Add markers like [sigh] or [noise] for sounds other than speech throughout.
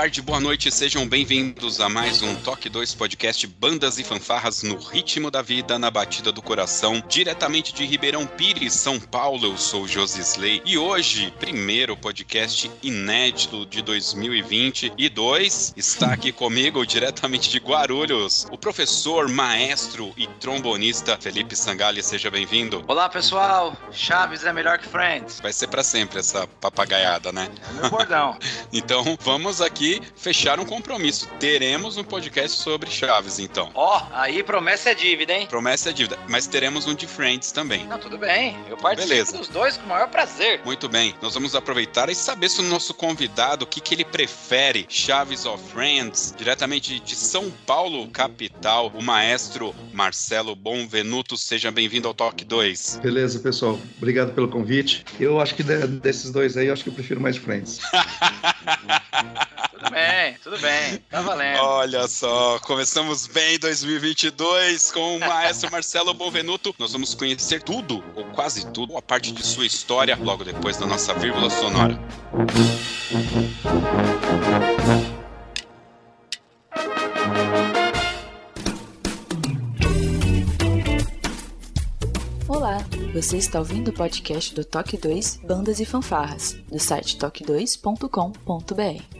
Tarde, boa noite, sejam bem-vindos a mais um Toque 2 Podcast Bandas e Fanfarras no ritmo da vida, na batida do coração, diretamente de Ribeirão Pires, São Paulo. Eu sou Josi Slay e hoje, primeiro podcast inédito de 2020 e dois, está aqui comigo, diretamente de Guarulhos, o professor, maestro e trombonista Felipe Sangali. Seja bem-vindo. Olá, pessoal. Chaves é melhor que Friends. Vai ser para sempre essa papagaiada, né? É meu bordão. [laughs] então, vamos vamos fechar um compromisso. Teremos um podcast sobre Chaves, então. Ó, oh, aí promessa é dívida, hein? Promessa é dívida. Mas teremos um de Friends também. Não, tudo bem. Eu participo Beleza. dos dois com o maior prazer. Muito bem. Nós vamos aproveitar e saber se o nosso convidado, o que, que ele prefere, Chaves ou Friends, diretamente de São Paulo, capital, o maestro Marcelo Bonvenuto. Seja bem-vindo ao Talk 2. Beleza, pessoal. Obrigado pelo convite. Eu acho que desses dois aí, eu acho que eu prefiro mais Friends. [laughs] Tudo bem, tudo bem. Tá valendo. Olha só, começamos bem 2022 com o maestro Marcelo Bonvenuto. Nós vamos conhecer tudo, ou quase tudo, a parte de sua história, logo depois da nossa vírgula sonora. Olá, você está ouvindo o podcast do Toque 2 Bandas e Fanfarras, do site toque2.com.br.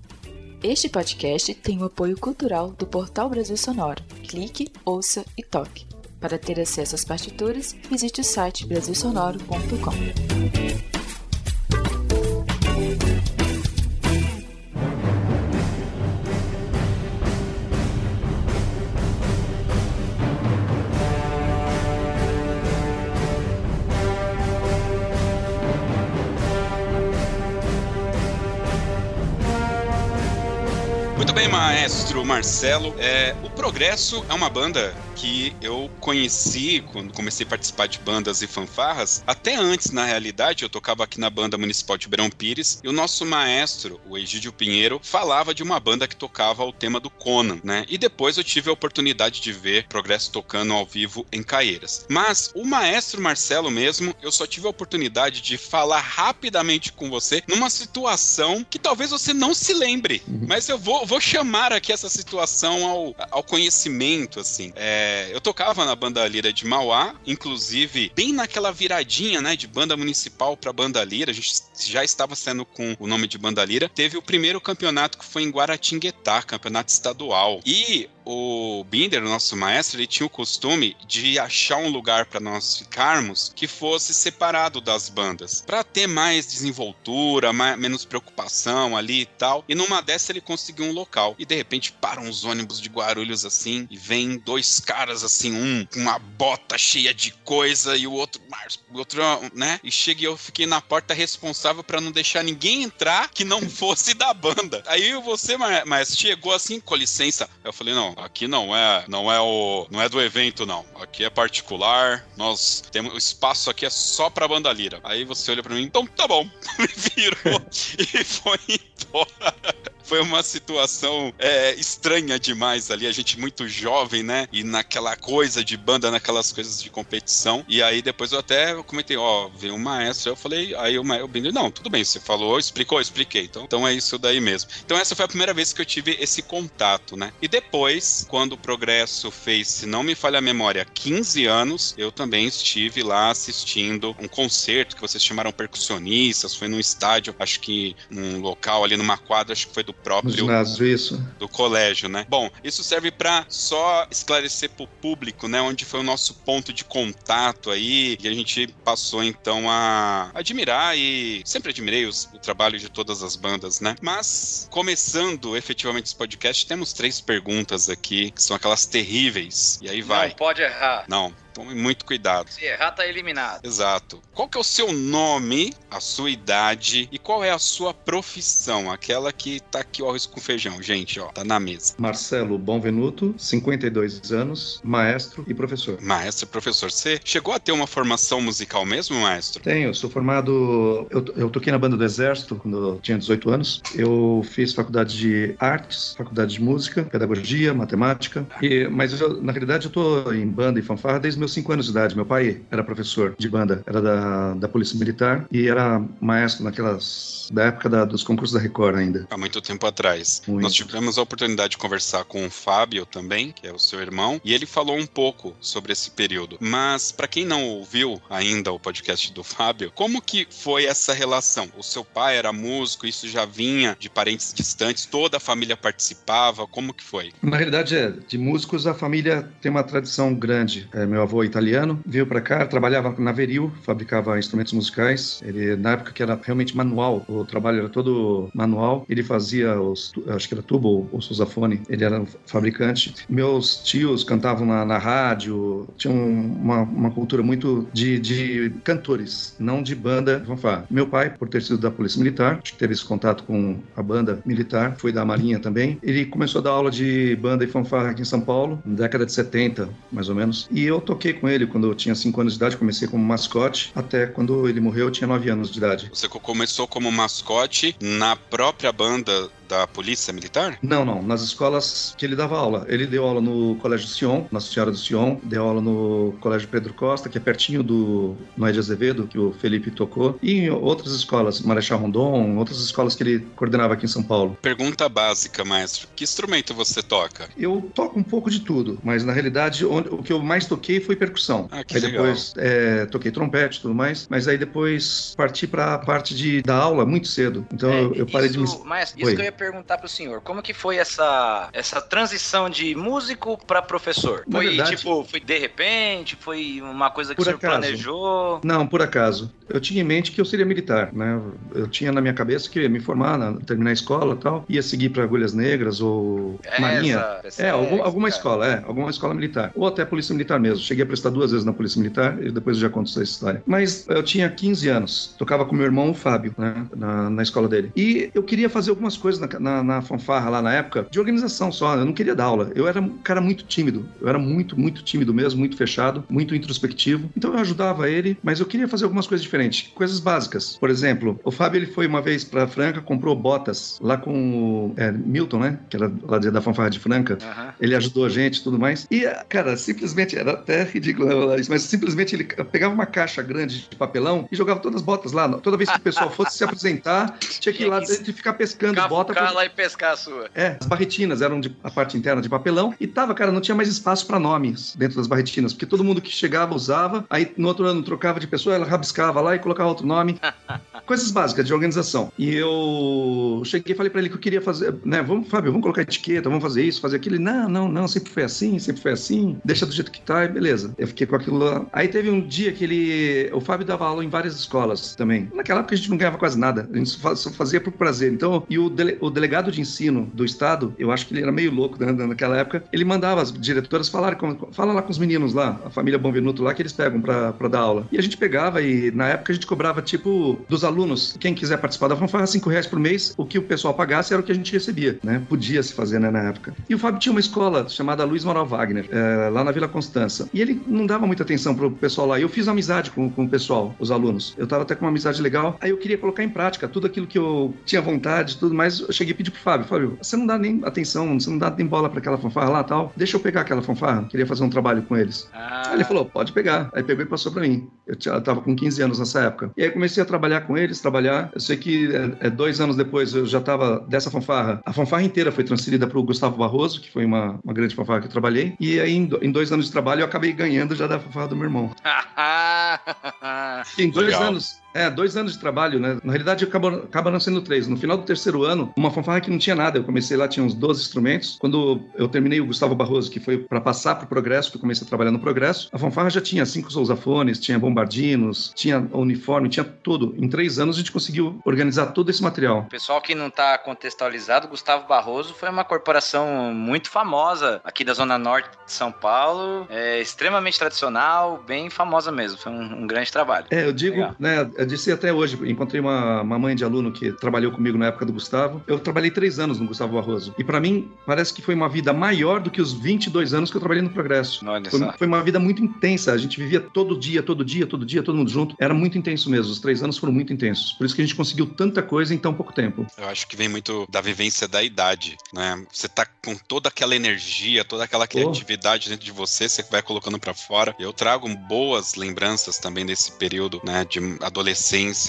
Este podcast tem o apoio cultural do Portal Brasil Sonoro. Clique, ouça e toque. Para ter acesso às partituras, visite o site brasilsonoro.com. Marcelo. É, o Progresso é uma banda que eu conheci quando comecei a participar de bandas e fanfarras. Até antes, na realidade, eu tocava aqui na banda municipal de Beirão Pires e o nosso maestro, o Egídio Pinheiro, falava de uma banda que tocava o tema do Conan, né? E depois eu tive a oportunidade de ver Progresso tocando ao vivo em Caieiras. Mas o maestro Marcelo mesmo, eu só tive a oportunidade de falar rapidamente com você numa situação que talvez você não se lembre, uhum. mas eu vou, vou chamar aqui essa situação ao, ao conhecimento, assim. É, eu tocava na banda Lira de Mauá, inclusive bem naquela viradinha, né, de banda municipal para banda Lira, a gente já estava sendo com o nome de banda Lira. Teve o primeiro campeonato que foi em Guaratinguetá, campeonato estadual. E o Binder, nosso maestro, ele tinha o costume de achar um lugar para nós ficarmos que fosse separado das bandas, para ter mais desenvoltura, mais, menos preocupação ali e tal. E numa dessa ele conseguiu um local. E de repente param os ônibus de Guarulhos assim e vem dois caras assim, um com uma bota cheia de coisa e o outro, o outro, né? E chega e eu fiquei na porta responsável para não deixar ninguém entrar que não [laughs] fosse da banda. Aí você, mas chegou assim, com licença. Eu falei, não, aqui não é, não é o, não é do evento não. Aqui é particular. Nós temos o espaço aqui é só para banda lira. Aí você olha para mim, então tá bom. Me [laughs] virou e foi embora foi uma situação é, estranha demais ali, a gente muito jovem, né? E naquela coisa de banda, naquelas coisas de competição. E aí depois eu até comentei, ó, veio um maestro, eu falei, aí o maestro, não, tudo bem, você falou, explicou, expliquei. Então, então é isso daí mesmo. Então essa foi a primeira vez que eu tive esse contato, né? E depois, quando o Progresso fez, se não me falha a memória, 15 anos, eu também estive lá assistindo um concerto que vocês chamaram percussionistas, foi num estádio, acho que num local ali numa quadra, acho que foi do próprio ginásio, isso. do colégio, né? Bom, isso serve para só esclarecer para o público, né, onde foi o nosso ponto de contato aí, e a gente passou então a admirar e sempre admirei os, o trabalho de todas as bandas, né? Mas começando efetivamente esse podcast, temos três perguntas aqui que são aquelas terríveis. E aí vai. Não pode errar. Não, Tome muito cuidado. Se errar, tá eliminado. Exato. Qual que é o seu nome, a sua idade e qual é a sua profissão? Aquela que tá aqui o arroz com feijão, gente, ó, tá na mesa. Marcelo Bonvenuto, 52 anos, maestro e professor. Maestro e professor. Você chegou a ter uma formação musical mesmo, maestro? Tenho, sou formado. Eu, eu toquei na banda do Exército quando eu tinha 18 anos. Eu fiz faculdade de artes, faculdade de música, pedagogia, matemática. E, mas eu, na realidade eu tô em banda e fanfarra desde meus 5 anos de idade. Meu pai era professor de banda, era da, da Polícia Militar e era maestro naquelas. da época da, dos concursos da Record ainda. Há muito tempo atrás. Muito. Nós tivemos a oportunidade de conversar com o Fábio também, que é o seu irmão, e ele falou um pouco sobre esse período. Mas, para quem não ouviu ainda o podcast do Fábio, como que foi essa relação? O seu pai era músico, isso já vinha de parentes distantes, toda a família participava, como que foi? Na realidade, é, de músicos a família tem uma tradição grande. É, meu avô italiano veio para cá, trabalhava na Veril, fabricava instrumentos musicais. Ele na época que era realmente manual, o trabalho era todo manual. Ele fazia os, acho que era tubo ou sousafone. Ele era um fabricante. Meus tios cantavam na, na rádio, tinham uma, uma cultura muito de, de cantores, não de banda fanfarra. Meu pai, por ter sido da Polícia Militar, acho que teve esse contato com a banda militar, foi da Marinha também. Ele começou a dar aula de banda e fanfarra aqui em São Paulo, na década de 70, mais ou menos. E eu toquei com ele quando eu tinha 5 anos de idade, comecei como mascote, até quando ele morreu eu tinha 9 anos de idade. Você começou como mascote na própria banda da Polícia Militar? Não, não, nas escolas que ele dava aula. Ele deu aula no Colégio Sion, Nossa Senhora do Sion, deu aula no Colégio Pedro Costa, que é pertinho do Noé de Azevedo, que o Felipe tocou, e em outras escolas, Marechal Rondon, outras escolas que ele coordenava aqui em São Paulo. Pergunta básica, maestro. Que instrumento você toca? Eu toco um pouco de tudo, mas na realidade onde, o que eu mais toquei foi percussão. Ah, que aí legal. depois é, toquei trompete e tudo mais, mas aí depois parti para a parte de da aula muito cedo. Então É, eu, eu parei de me isso, isso Oi. que eu ia perguntar pro senhor. Como que foi essa, essa transição de músico pra professor? Na Foi verdade- tipo, foi de repente? Foi uma coisa que o senhor acaso. planejou? Não, por acaso. Eu tinha em mente que eu seria militar, né? Eu tinha na minha cabeça que ia me formar, na- terminar a escola e tal, ia seguir para Agulhas Negras ou Marinha. Essa, É, algum- alguma cara. escola, é, alguma escola militar. Ou até Polícia Militar mesmo. Cheguei a prestar duas vezes na Polícia Militar e depois eu já conto essa história. Mas eu tinha 15 anos, tocava com meu irmão, o Fábio, né, na, na escola dele. E eu queria fazer algumas coisas na, na, na fanfarra lá na época, de organização só, eu não queria dar aula. Eu era um cara muito tímido, eu era muito, muito tímido mesmo, muito fechado, muito introspectivo. Então eu ajudava ele, mas eu queria fazer algumas coisas diferentes, coisas básicas. Por exemplo, o Fábio ele foi uma vez para Franca, comprou botas lá com o é, Milton, né, que era lá da fanfarra de Franca. Aham. Ele ajudou a gente e tudo mais. E, cara, simplesmente, era até ridículo falar isso, mas simplesmente ele pegava uma caixa grande de papelão e jogava todas as botas lá. Toda vez que o pessoal fosse se apresentar, tinha que ir lá e ficar pescando bota. Cavucar pra- lá e pescar a sua. É, as barretinas eram de, a parte interna de papelão e tava, cara, não tinha mais espaço para nomes dentro das barretinas, porque todo mundo que chegava usava, aí no outro ano trocava de pessoa, ela rabiscava lá e colocava outro nome. [laughs] Coisas básicas de organização. E eu cheguei e falei para ele que eu queria fazer, né, vamos, Fábio, vamos colocar etiqueta, vamos fazer isso, fazer aquilo. Ele, não, não, não, sempre foi assim, sempre foi assim, deixa do jeito que tá, e beleza. Eu fiquei com aquilo lá. Aí teve um dia que ele, o Fábio dava aula em várias escolas também. Naquela época a gente não ganhava quase nada, a gente só fazia por prazer. Então, e o, dele- o delegado de ensino do estado, eu acho que ele era meio louco né, naquela época, ele mandava as diretoras falarem, com, fala lá com os meninos lá, a família Bonvenuto lá, que eles pegam pra, pra dar aula. E a gente pegava e na época a gente cobrava tipo dos alunos, quem quiser participar da fanfarra, 5 reais por mês, o que o pessoal pagasse era o que a gente recebia, né? Podia se fazer, né, na época. E o Fábio tinha uma escola chamada Luiz Moral Wagner, eh, lá na Vila Constança. E ele não dava muita atenção pro pessoal lá. Eu fiz amizade com, com o pessoal, os alunos. Eu tava até com uma amizade legal. Aí eu queria colocar em prática tudo aquilo que eu tinha vontade, tudo mais. Eu cheguei e pedi pro Fábio, Fábio, você não dá nem atenção, você não dá nem bola pra aquela fanfarra lá tal. Deixa eu pegar aquela fanfarra. Queria fazer um trabalho com eles. Ah, Aí ele falou, pode pegar. Aí pegou e passou pra mim. Eu, tinha, eu tava com 15 anos nessa época. E aí eu comecei a trabalhar com eles, trabalhar. Eu sei que é, é, dois anos depois eu já tava dessa fanfarra. A fanfarra inteira foi transferida pro Gustavo Barroso, que foi uma, uma grande fanfarra que eu trabalhei. E aí em, em dois anos de trabalho eu acabei ganhando já da fanfarra do meu irmão. [laughs] Em dois Legal. anos, É, dois anos de trabalho, né? Na realidade, acaba, acaba não sendo três. No final do terceiro ano, uma fanfarra que não tinha nada. Eu comecei lá, tinha uns 12 instrumentos. Quando eu terminei o Gustavo Barroso, que foi para passar para o Progresso, que eu comecei a trabalhar no Progresso, a fanfarra já tinha cinco sousafones, tinha bombardinos, tinha uniforme, tinha tudo. Em três anos a gente conseguiu organizar todo esse material. Pessoal que não está contextualizado, Gustavo Barroso foi uma corporação muito famosa aqui da Zona Norte de São Paulo, é extremamente tradicional, bem famosa mesmo. Foi um, um grande trabalho. É, eu digo, Legal. né, eu disse até hoje, encontrei uma, uma mãe de aluno que trabalhou comigo na época do Gustavo. Eu trabalhei três anos no Gustavo Barroso. E para mim, parece que foi uma vida maior do que os 22 anos que eu trabalhei no Progresso. Foi, foi, uma vida muito intensa. A gente vivia todo dia, todo dia, todo dia, todo mundo junto. Era muito intenso mesmo. Os três anos foram muito intensos. Por isso que a gente conseguiu tanta coisa em tão pouco tempo. Eu acho que vem muito da vivência da idade, né? Você tá com toda aquela energia, toda aquela criatividade oh. dentro de você, você vai colocando para fora. Eu trago boas lembranças também desse período, né, de adolescência,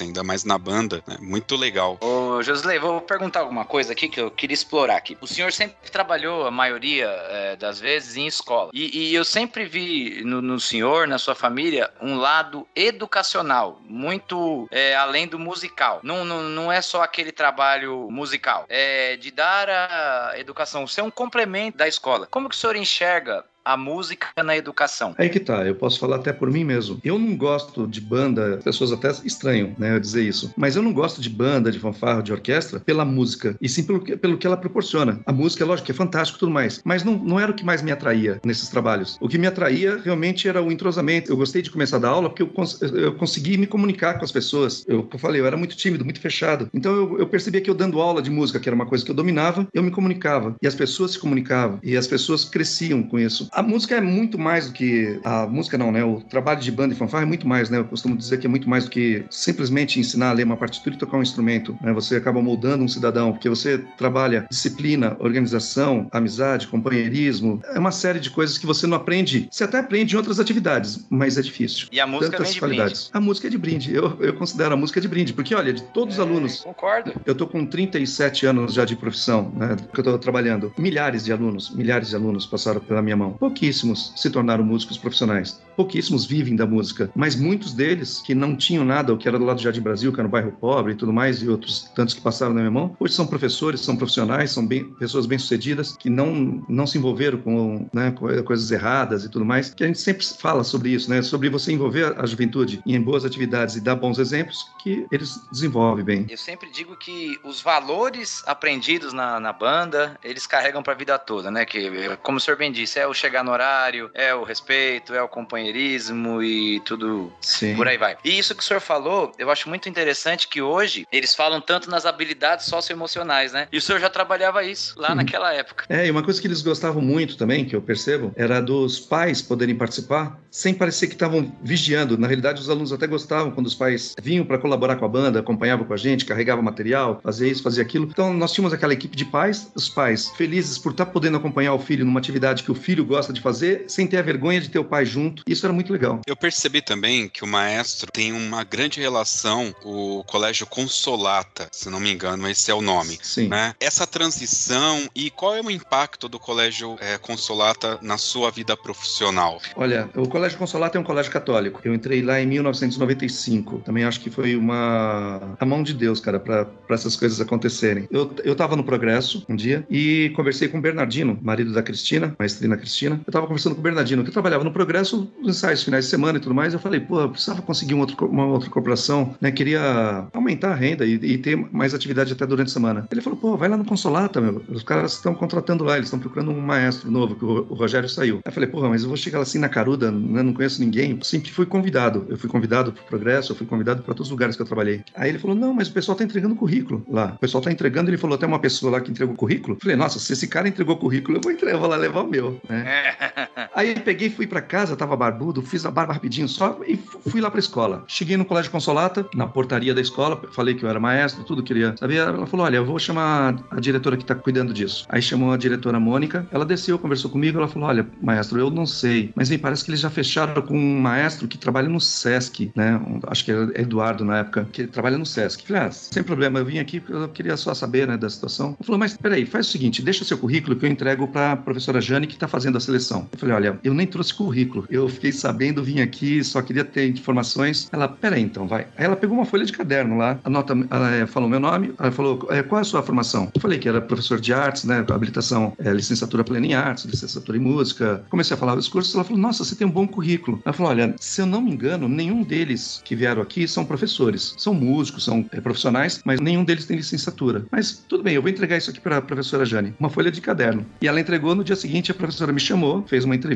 ainda mais na banda, né? Muito legal. Ô, Josley, vou perguntar alguma coisa aqui que eu queria explorar aqui. O senhor sempre trabalhou, a maioria é, das vezes, em escola. E, e eu sempre vi no, no, senhor, na sua família, um lado educacional, muito é, além do musical. Não, não, não é só aquele trabalho musical. É de dar a educação, ser um complemento da escola. Como que o senhor enxerga a música na educação? Aí que tá, eu posso falar até por mim mesmo. Eu não gosto de banda, pessoas até estranham, né, eu dizer isso, mas eu não gosto de banda, de fanfarra, de orquestra pela música, e sim pelo que, pelo que ela proporciona. A música, lógico, é fantástico e tudo mais, mas não, não era o que mais me atraía nesses trabalhos. O que me atraía realmente era o entrosamento. Eu gostei de começar a dar aula porque eu, cons eu consegui me comunicar com as pessoas. Eu, eu falei, eu era muito tímido, muito fechado. Então eu, eu percebia que eu dando aula de música, que era uma coisa que eu dominava, eu me comunicava, e as pessoas se comunicavam, e as pessoas cresciam com isso a música é muito mais do que. A música não, né? O trabalho de banda e fanfarra é muito mais, né? Eu costumo dizer que é muito mais do que simplesmente ensinar a ler uma partitura e tocar um instrumento. Né? Você acaba moldando um cidadão, porque você trabalha disciplina, organização, amizade, companheirismo. É uma série de coisas que você não aprende. Você até aprende em outras atividades, mas é difícil. E a música Tantas é de qualidades. brinde. A música é de brinde. Eu, eu considero a música de brinde, porque olha, de todos é, os alunos. Concordo. Eu tô com 37 anos já de profissão, né? Que eu tô trabalhando. Milhares de alunos, milhares de alunos passaram pela minha mão. Pouquíssimos se tornaram músicos profissionais. Pouquíssimos vivem da música, mas muitos deles que não tinham nada, o que era do lado do Jardim Brasil, que era no bairro pobre e tudo mais, e outros tantos que passaram na minha mão, hoje são professores, são profissionais, são bem, pessoas bem-sucedidas que não, não se envolveram com, né, com coisas erradas e tudo mais, que a gente sempre fala sobre isso, né, sobre você envolver a juventude em boas atividades e dar bons exemplos que eles desenvolvem bem. Eu sempre digo que os valores aprendidos na, na banda, eles carregam para a vida toda, né, que como o senhor bem disse, é o chegar no horário, é o respeito, é o companheirismo e tudo Sim. por aí vai. E isso que o senhor falou, eu acho muito interessante que hoje eles falam tanto nas habilidades socioemocionais, né? E o senhor já trabalhava isso lá naquela época. É, e uma coisa que eles gostavam muito também, que eu percebo, era dos pais poderem participar sem parecer que estavam vigiando. Na realidade, os alunos até gostavam quando os pais vinham para colaborar com a banda, acompanhavam com a gente, carregavam material, fazia isso, fazia aquilo. Então, nós tínhamos aquela equipe de pais, os pais felizes por estar podendo acompanhar o filho numa atividade que o filho gosta de fazer fazer sem ter a vergonha de ter o pai junto. Isso era muito legal. Eu percebi também que o maestro tem uma grande relação, o Colégio Consolata, se não me engano, esse é o nome. Sim. Né? Essa transição e qual é o impacto do Colégio é, Consolata na sua vida profissional? Olha, o Colégio Consolata é um colégio católico. Eu entrei lá em 1995. Também acho que foi uma a mão de Deus, cara, para essas coisas acontecerem. Eu, eu tava no Progresso um dia e conversei com o Bernardino, marido da Cristina, maestrina Cristina. Eu tava conversando com o Bernardino, que eu trabalhava no Progresso, nos ensaios finais de semana e tudo mais. Eu falei, pô, eu precisava conseguir um outro, uma outra corporação, né? Queria aumentar a renda e, e, ter mais atividade até durante a semana. Ele falou, pô, vai lá no Consolata, meu. Os caras estão contratando lá, eles estão procurando um maestro novo, que o, o Rogério saiu. Aí eu falei, porra, mas eu vou chegar assim na caruda, né? não conheço ninguém. Eu sempre fui convidado. Eu fui convidado pro Progresso, eu fui convidado para todos os lugares que eu trabalhei. Aí ele falou, não, mas o pessoal tá entregando currículo lá. O pessoal tá entregando, ele falou até uma pessoa lá que entregou currículo. Eu falei, nossa, se esse cara entregou currículo, eu vou entregar, eu vou lá levar o meu, né? Yeah. [laughs] Aí peguei, fui para casa, tava barbudo, fiz a barba rapidinho só e fui lá pra escola. Cheguei no Colégio Consolata, na portaria da escola, falei que eu era maestro, tudo queria saber. Ela falou: Olha, eu vou chamar a diretora que tá cuidando disso. Aí chamou a diretora Mônica, ela desceu, conversou comigo, ela falou: Olha, maestro, eu não sei, mas me parece que eles já fecharam com um maestro que trabalha no SESC, né? Acho que era Eduardo na época, que trabalha no SESC. Falei: Ah, sem problema, eu vim aqui, eu queria só saber, né, da situação. Ela falou: Mas peraí, faz o seguinte, deixa seu currículo que eu entrego pra professora Jane que tá fazendo a seleção. Eu falei: Olha, olha, eu nem trouxe currículo. Eu fiquei sabendo, vim aqui, só queria ter informações. Ela, peraí então, vai. Aí ela pegou uma folha de caderno lá, anota, ela é, falou meu nome, ela falou, é, qual é a sua formação? Eu falei que era professor de artes, né, habilitação, é, licenciatura plena em artes, licenciatura em música. Comecei a falar os cursos, ela falou, nossa, você tem um bom currículo. Ela falou, olha, se eu não me engano, nenhum deles que vieram aqui são professores. São músicos, são é, profissionais, mas nenhum deles tem licenciatura. Mas tudo bem, eu vou entregar isso aqui para a professora Jane. Uma folha de caderno. E ela entregou, no dia seguinte a professora me chamou, fez uma entrevista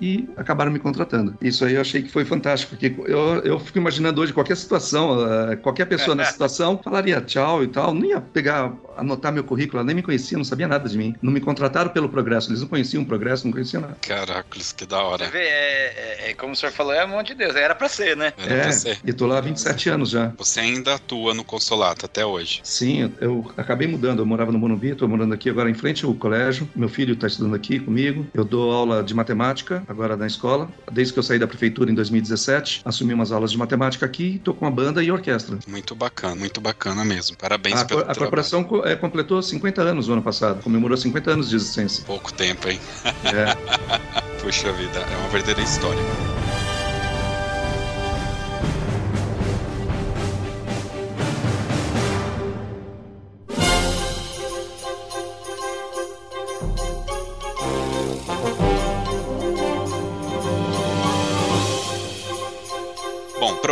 e acabaram me contratando. Isso aí eu achei que foi fantástico, porque eu, eu fico imaginando hoje qualquer situação, uh, qualquer pessoa nessa [laughs] situação falaria tchau e tal, não ia pegar, anotar meu currículo, ela nem me conhecia, não sabia nada de mim. Não me contrataram pelo progresso, eles não conheciam o progresso, não conheciam nada. Caracoles, que da hora. Você vê, é, é, é, como o senhor falou, é mão de Deus, era pra ser, né? Era é, pra ser. e tô lá há 27 anos já. Você ainda atua no consolato até hoje. Sim, eu, eu acabei mudando, eu morava no Morumbi, tô morando aqui agora em frente ao colégio, meu filho tá estudando aqui comigo, eu dou aula de matemática agora na escola, desde que eu saí da prefeitura em 2017, assumi umas aulas de matemática aqui, tô com a banda e orquestra. Muito bacana, muito bacana mesmo. Parabéns A, pelo cor- a corporação co- é, completou 50 anos no ano passado, comemorou 50 anos de existência. Pouco tempo, hein? É. [laughs] Puxa vida, é uma verdadeira história.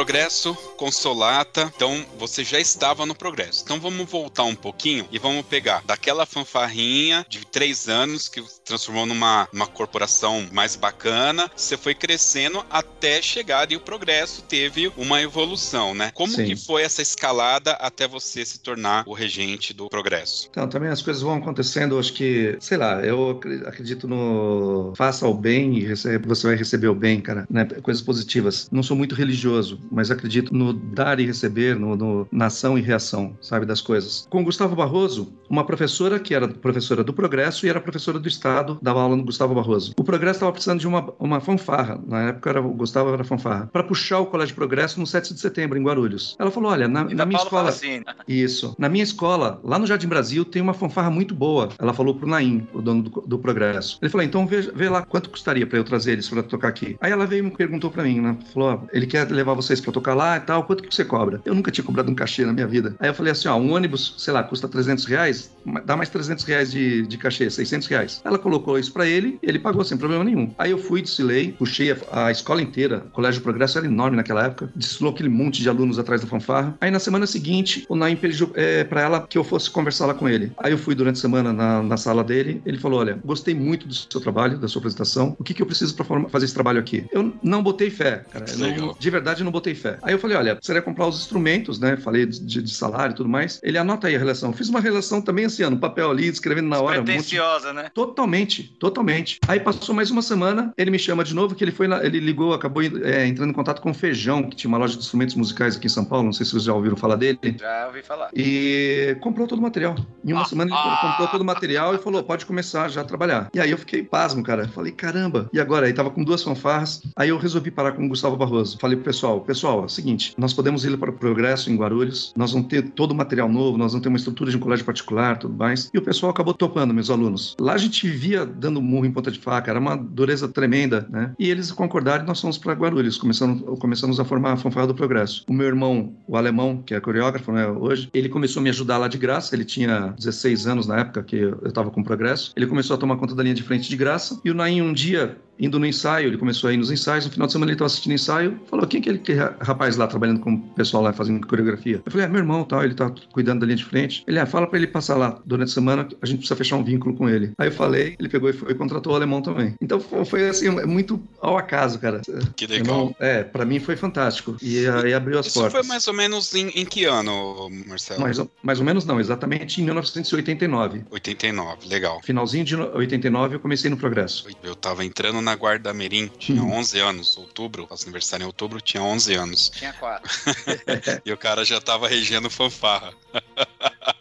Progresso, consolata. Então, você já estava no progresso. Então, vamos voltar um pouquinho e vamos pegar daquela fanfarrinha de três anos que se transformou numa uma corporação mais bacana. Você foi crescendo até chegar e o progresso teve uma evolução, né? Como Sim. que foi essa escalada até você se tornar o regente do progresso? Então, também as coisas vão acontecendo, acho que, sei lá, eu acre- acredito no faça o bem e você vai receber o bem, cara, né? Coisas positivas. Não sou muito religioso, mas acredito no dar e receber, no, no- na ação e reação, sabe, das coisas. Com Gustavo Barroso, uma professora que era professora do Progresso e era professora do Estado, dava aula no Gustavo Barroso. O Progresso estava precisando de uma, uma fanfarra, na época era, o Gustavo era fanfarra, para puxar o Colégio Progresso no 7 de setembro, em Guarulhos. Ela falou, olha, na, na minha Paulo escola... assim, [laughs] Isso. Na minha escola, lá no Jardim Brasil, tem uma fanfarra muito boa. Ela falou pro Naim, o dono do, do Progresso. Ele falou: então vê, vê lá quanto custaria pra eu trazer eles pra tocar aqui. Aí ela veio e me perguntou pra mim, né? Falou: ele quer levar vocês pra tocar lá e tal, quanto que você cobra? Eu nunca tinha cobrado um cachê na minha vida. Aí eu falei assim: ó, um ônibus, sei lá, custa 300 reais, dá mais 300 reais de, de cachê, 600 reais. Ela colocou isso pra ele, ele pagou sem problema nenhum. Aí eu fui, desfilei, puxei a, a escola inteira, o Colégio Progresso era enorme naquela época, desfilou aquele monte de alunos atrás da fanfarra. Aí na semana seguinte, o Naim pediu é, pra ela que eu fosse conversar lá com ele. Aí eu fui durante a semana na, na sala dele, ele falou: Olha, gostei muito do seu trabalho, da sua apresentação, o que, que eu preciso pra forma- fazer esse trabalho aqui? Eu não botei fé, cara. Não- de verdade, eu não botei fé. Aí eu falei: Olha, precisaria comprar os instrumentos, né? Falei de, de- salário e tudo mais. Ele anota aí a relação. Fiz uma relação também assim, ó, no papel ali, escrevendo na hora. um monte pretenciosa, né? Totalmente, totalmente. Aí passou mais uma semana, ele me chama de novo, que ele foi na- ele ligou, acabou é, entrando em contato com o Feijão, que tinha uma loja de instrumentos musicais aqui em São Paulo, não sei se vocês já ouviram falar dele. Já ouvi falar. E comprou todo o material. Em uma Ah, semana ele ah. comprou todo o material e falou: pode começar já a trabalhar. E aí eu fiquei pasmo, cara. Falei, caramba. E agora? Aí tava com duas fanfarras. Aí eu resolvi parar com o Gustavo Barroso. Falei pro pessoal: pessoal, é o seguinte, nós podemos ir para o Progresso em Guarulhos, nós vamos ter todo o material novo, nós vamos ter uma estrutura de um colégio particular, tudo mais. E o pessoal acabou topando, meus alunos. Lá a gente vivia dando murro em ponta de faca, era uma dureza tremenda, né? E eles concordaram e nós fomos para Guarulhos, começamos, começamos a formar a fanfarra do Progresso. O meu irmão, o alemão, que é coreógrafo, né, hoje, ele começou a me ajudar lá de graça, ele tinha 16 anos na época que eu estava com o Progresso. Ele começou a tomar conta da linha de frente de graça. E o Naim, um dia, indo no ensaio, ele começou a ir nos ensaios, no final de semana ele estava assistindo ensaio, falou, quem que é aquele rapaz lá trabalhando com o pessoal lá fazendo coreografia? Eu falei, é meu irmão, tal, ele tá cuidando da linha de frente. Ele, ah, fala para ele passar lá durante a semana, a gente precisa fechar um vínculo com ele. Aí eu falei, ele pegou e foi e contratou o alemão também. Então foi, assim, muito ao acaso, cara. Que legal. não- é, para mim foi fantástico. E aí abriu as Isso portas. foi mais ou menos em, em que ano, Marcelo? mais, ou- mais ou menos não, exatamente em 1989. 89, legal. Finalzinho de no- 89 eu comecei no Progresso. Eu tava entrando na Guarda Mirim, tinha Uhum. 11 anos, outubro, faço aniversário em outubro, tinha 11 anos. Tinha quatro. [laughs] E o cara já tava regendo fanfarra. [laughs]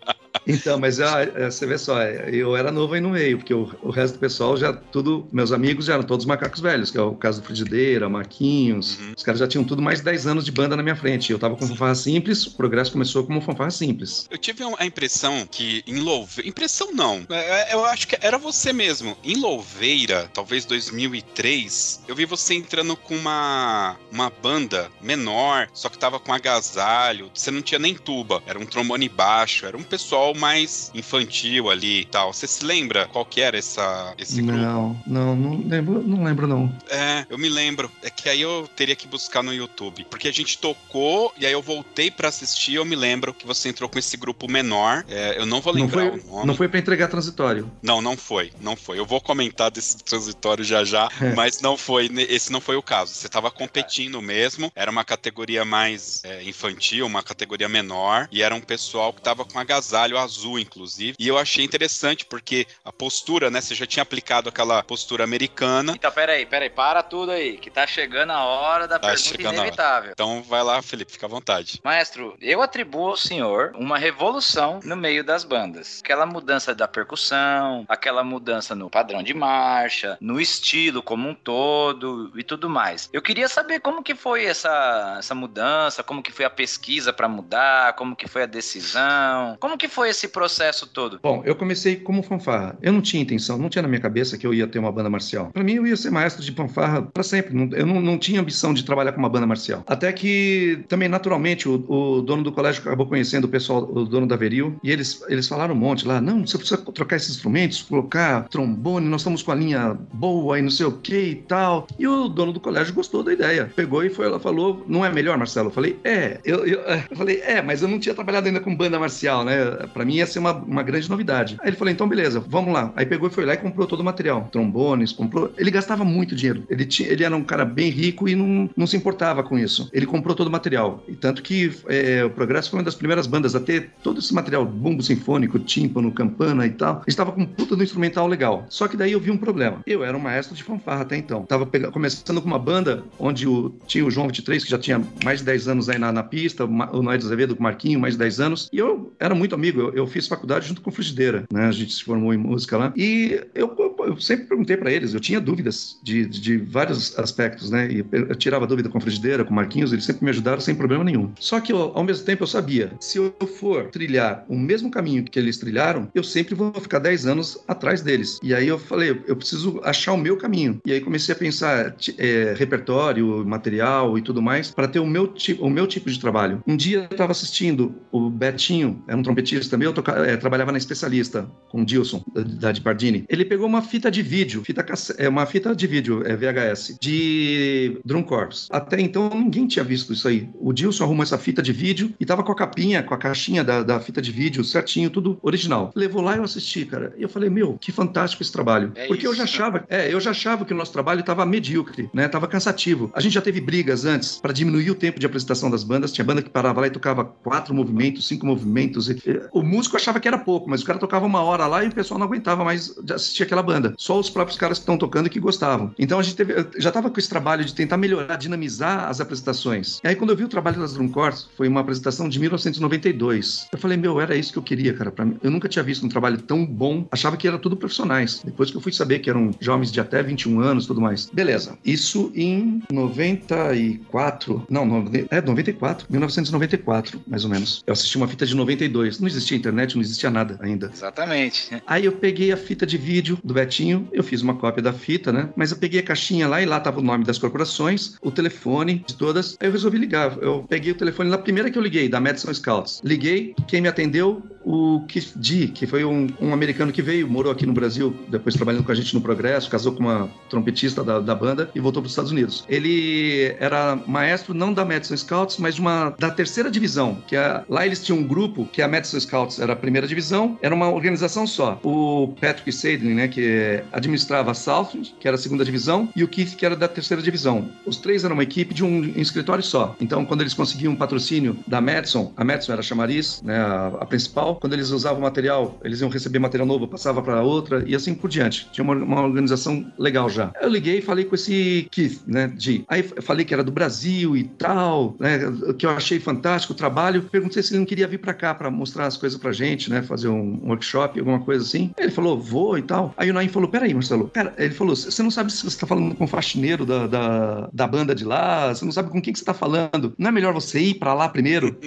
Então, mas ah, é, você vê só, eu era novo aí no meio, porque o, o resto do pessoal já tudo, meus amigos já eram todos macacos velhos, que é o caso do Frigideira, Marquinhos, uhum. os caras já tinham tudo mais de 10 anos de banda na minha frente. Eu tava com fanfarra simples, o progresso começou como fanfarra simples. Eu tive a impressão que em Louveira, impressão não, é, é, eu acho que era você mesmo. Em Louveira, talvez 2003, eu vi você entrando com uma, uma banda menor, só que tava com agasalho, você não tinha nem tuba, era um trombone baixo, era um pessoal mais infantil ali e tal. Você se lembra qual que era essa, esse grupo? Não, não, não lembro, não lembro não. É, eu me lembro. É que aí eu teria que buscar no YouTube, porque a gente tocou e aí eu voltei para assistir, eu me lembro que você entrou com esse grupo menor. É, eu não vou lembrar não foi, o nome. Não foi para entregar transitório. Não, não foi, não foi. Eu vou comentar desse transitório já já, é. mas não foi, esse não foi o caso. Você tava competindo mesmo, era uma categoria mais é, infantil, uma categoria menor, e era um pessoal que tava com agasalho azul, inclusive. E eu achei interessante, porque a postura, né? Você já tinha aplicado aquela postura americana. Então, peraí, peraí, para tudo aí, que tá chegando a hora da tá pergunta inevitável. Então vai lá, Felipe, fica à vontade. Maestro, eu atribuo ao senhor uma revolução no meio das bandas. Aquela mudança da percussão, aquela mudança no padrão de marcha, no estilo como um todo e tudo mais. Eu queria saber como que foi essa, essa mudança, como que foi a pesquisa para mudar, como que foi a decisão, como que foi esse processo todo? Bom, eu comecei como fanfarra. Eu não tinha intenção, não tinha na minha cabeça que eu ia ter uma banda marcial. Para mim, eu ia ser maestro de fanfarra para sempre. Eu não, não tinha ambição de trabalhar com uma banda marcial. Até que também, naturalmente, o, o dono do colégio acabou conhecendo o pessoal, o dono da Veril, e eles, eles falaram um monte lá: não, você precisa trocar esses instrumentos, colocar trombone, nós estamos com a linha boa e não sei o que e tal. E o dono do colégio gostou da ideia. Pegou e foi, ela falou: não é melhor, Marcelo? Eu falei: é. Eu, eu, eu falei: é, mas eu não tinha trabalhado ainda com banda marcial, né? Para mim ia ser uma, uma grande novidade. Aí ele falou: então beleza, vamos lá. Aí pegou e foi lá e comprou todo o material: trombones, comprou. Ele gastava muito dinheiro. Ele, tinha, ele era um cara bem rico e não, não se importava com isso. Ele comprou todo o material. E tanto que é, o Progresso foi uma das primeiras bandas a ter todo esse material: bumbo sinfônico, tímpano, campana e tal. Estava com puta do instrumental legal. Só que daí eu vi um problema. Eu era um maestro de fanfarra até então. Tava pegando, começando com uma banda onde o, tinha o João 23, que já tinha mais de 10 anos aí na, na pista, o Noé Azevedo com o Marquinho, mais de 10 anos. E eu era muito amigo. Eu, eu fiz faculdade junto com Frigideira, né? A gente se formou em música lá. E eu, eu, sempre perguntei para eles, eu tinha dúvidas de, de, vários aspectos, né? E eu tirava dúvida com Frigideira, com Marquinhos, eles sempre me ajudaram sem problema nenhum. Só que eu, ao mesmo tempo eu sabia, se eu for trilhar o mesmo caminho que eles trilharam, eu sempre vou ficar 10 anos atrás deles. E aí eu falei, eu preciso achar o meu caminho. E aí comecei a pensar é, repertório, material e tudo mais para ter o meu, o meu tipo de trabalho. Um dia eu estava assistindo o Betinho, era um trompetista também, eu toca, é, trabalhava na especialista com o Dilson, da, da de Bardini. Ele pegou uma fita de vídeo, fita é uma fita de vídeo, é VHS, de Drum Corps. Até então ninguém tinha visto isso aí. O Dilson arrumou essa fita de vídeo e tava com a capinha, com a caixinha da, da fita de vídeo certinho, tudo original. Levou lá e eu assisti, cara. E eu falei, meu, que fantástico esse trabalho. É Porque isso. eu já achava, é, eu já achava que o nosso trabalho estava medíocre, né? Tava cansativo. A gente já teve brigas antes para diminuir o tempo de apresentação das bandas. Tinha banda que parava lá e tocava quatro movimentos, cinco movimentos. E, o músico achava que era pouco, mas o cara tocava uma hora lá e o pessoal não aguentava mais assistir aquela banda. Só os próprios caras que estão tocando que gostavam. Então a gente teve, já tava com esse trabalho de tentar melhorar, dinamizar as apresentações. E aí quando eu vi o trabalho das Drum Corps, foi uma apresentação de 1992. Eu falei, meu, era isso que eu queria, cara. Pra mim. Eu nunca tinha visto um trabalho tão bom. Achava que era tudo profissionais. Depois que eu fui saber que eram jovens de até 21 anos tudo mais. Beleza. Isso em 94. Não, é 94. 1994, mais ou menos. Eu assisti uma fita de 92. Não existia internet, não existia nada ainda. Exatamente. Aí eu peguei a fita de vídeo do Betinho. Eu fiz uma cópia da fita, né? Mas eu peguei a caixinha lá e lá tava o nome das corporações, o telefone de todas. Aí eu resolvi ligar. Eu peguei o telefone na primeira que eu liguei, da Madison Scouts. Liguei, quem me atendeu o Keith D, que foi um, um, americano que veio, morou aqui no Brasil, depois trabalhando com a gente no Progresso, casou com uma trompetista da, da banda e voltou para os Estados Unidos. Ele era maestro não da Madison Scouts, mas uma da terceira divisão, que é, lá eles tinham um grupo que a Madison Scouts era a primeira divisão, era uma organização só. O Patrick Sadlin, né, que administrava a Southland, que era a segunda divisão, e o Keith, que era da terceira divisão. Os três eram uma equipe de um, um escritório só. Então, quando eles conseguiam um patrocínio da Madison, a Madison era a chamariz, né, a, a principal, quando eles usavam material, eles iam receber material novo, passava para outra e assim por diante. Tinha uma, uma, organização legal já. Eu liguei e falei com esse Keith, né, de. Aí falei que era do Brasil e tal, né, que eu achei fantástico o trabalho. Perguntei se ele não queria vir para cá para mostrar as coisas pra gente, né, fazer um, um workshop, alguma coisa assim. Aí ele falou, vou e tal. Aí o Naim falou, peraí, Marcelo, cara, ele falou, você não sabe se você tá falando com o faxineiro da, da, da banda de lá, você não sabe com quem que você tá falando. Não é melhor você ir para lá primeiro,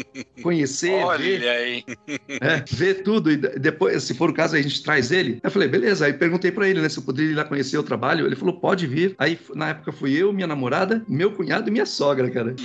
conhecer, Olha aí. é, ver tudo e depois, se for o caso, a gente traz ele. Eu falei, beleza. Aí perguntei para ele, né, se eu poderia ir lá conhecer o trabalho. Ele falou, pode vir. Aí na época fui eu, minha namorada, meu cunhado e minha sogra, cara. [laughs]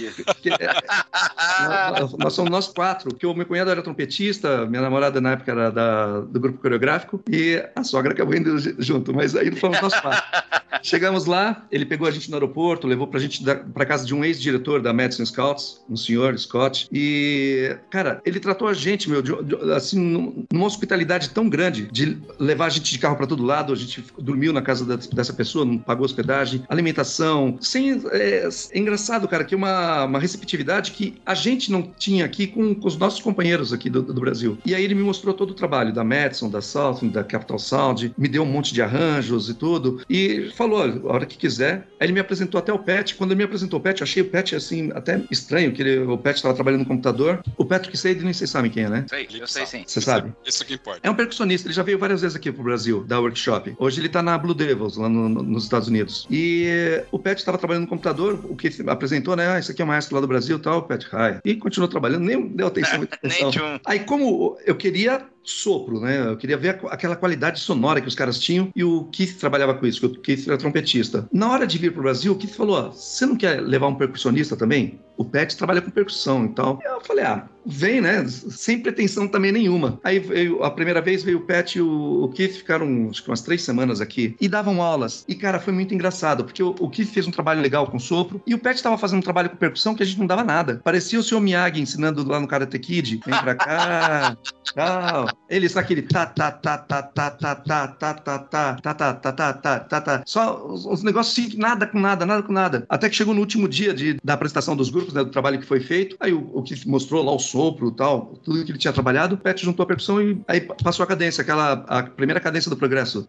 É, nós, nós, somos nós quatro, porque o meu cunhado era trompetista, minha namorada na época era da, do grupo coreográfico e a sogra acabou indo junto, mas aí fomos nós quatro. [laughs] Chegamos lá, ele pegou a gente no aeroporto, levou pra gente pra casa de um ex-diretor da Madison Scouts, um senhor, Scott, e, cara, ele tratou a gente, meu, de, de, assim, numa hospitalidade tão grande, de levar a gente de carro para todo lado, a gente dormiu na casa dessa pessoa, não pagou hospedagem, alimentação, sem... É, é engraçado, cara, que uma, uma receptividade que a gente não tinha aqui com, com os nossos companheiros aqui do, do, Brasil. E aí ele me mostrou todo o trabalho da Madison, da Southern, da Capital Sound, me deu um monte de arranjos e tudo, e falou, a hora que quiser. Aí ele me apresentou até o Pet. Quando ele me apresentou o Pet, eu achei o Pet, assim, até estranho, que ele, o Pet estava trabalhando no computador. O Patrick Sade, nem vocês sabem quem é, né? Sei, eu sei sim. Você sabe? Isso que importa. É um percussionista, ele já veio várias vezes aqui pro Brasil, da workshop. Hoje ele tá na Blue Devils, lá no, no, nos Estados Unidos. E o Pet estava trabalhando no computador, o que apresentou, né? Ah, esse aqui é o maestro lá do Brasil e tal, o Pet High. E continuou trabalhando, nem deu atenção. [laughs] muita atenção. Aí, como eu queria sopro, né? Eu queria ver aquela qualidade sonora que os caras tinham e o Keith trabalhava com isso, que o Keith era trompetista. Na hora de vir pro Brasil, o Keith falou: você não quer levar um percussionista também? O Pet trabalha com percussão e tal. Eu falei: ah, vem, né? Sem pretensão também nenhuma. Aí veio, a primeira vez veio o Pet e o, Keith ficaram acho que umas três semanas aqui e davam aulas. E, cara, foi muito engraçado, porque o, o Keith fez um trabalho legal com sopro e o Pet estava fazendo um trabalho com percussão que a gente não dava nada. Parecia o seu Miyagi ensinando lá no Karate Kid. Vem pra cá, [laughs] tal. Ele está aquele tá, tá, tá, tá, tá, tá, tá, tá, tá, tá, tá, tá, tá, tá, tá, tá, tá. Só os negócios assim, nada com nada, nada com nada. Até que chegou no último dia de, da apresentação dos grupos, né, do trabalho que foi feito. Aí o, o Keith mostrou lá o sopro e tal, tudo que ele tinha trabalhado. O Pet juntou a percussão e aí passou a cadência, aquela a primeira cadência do progresso.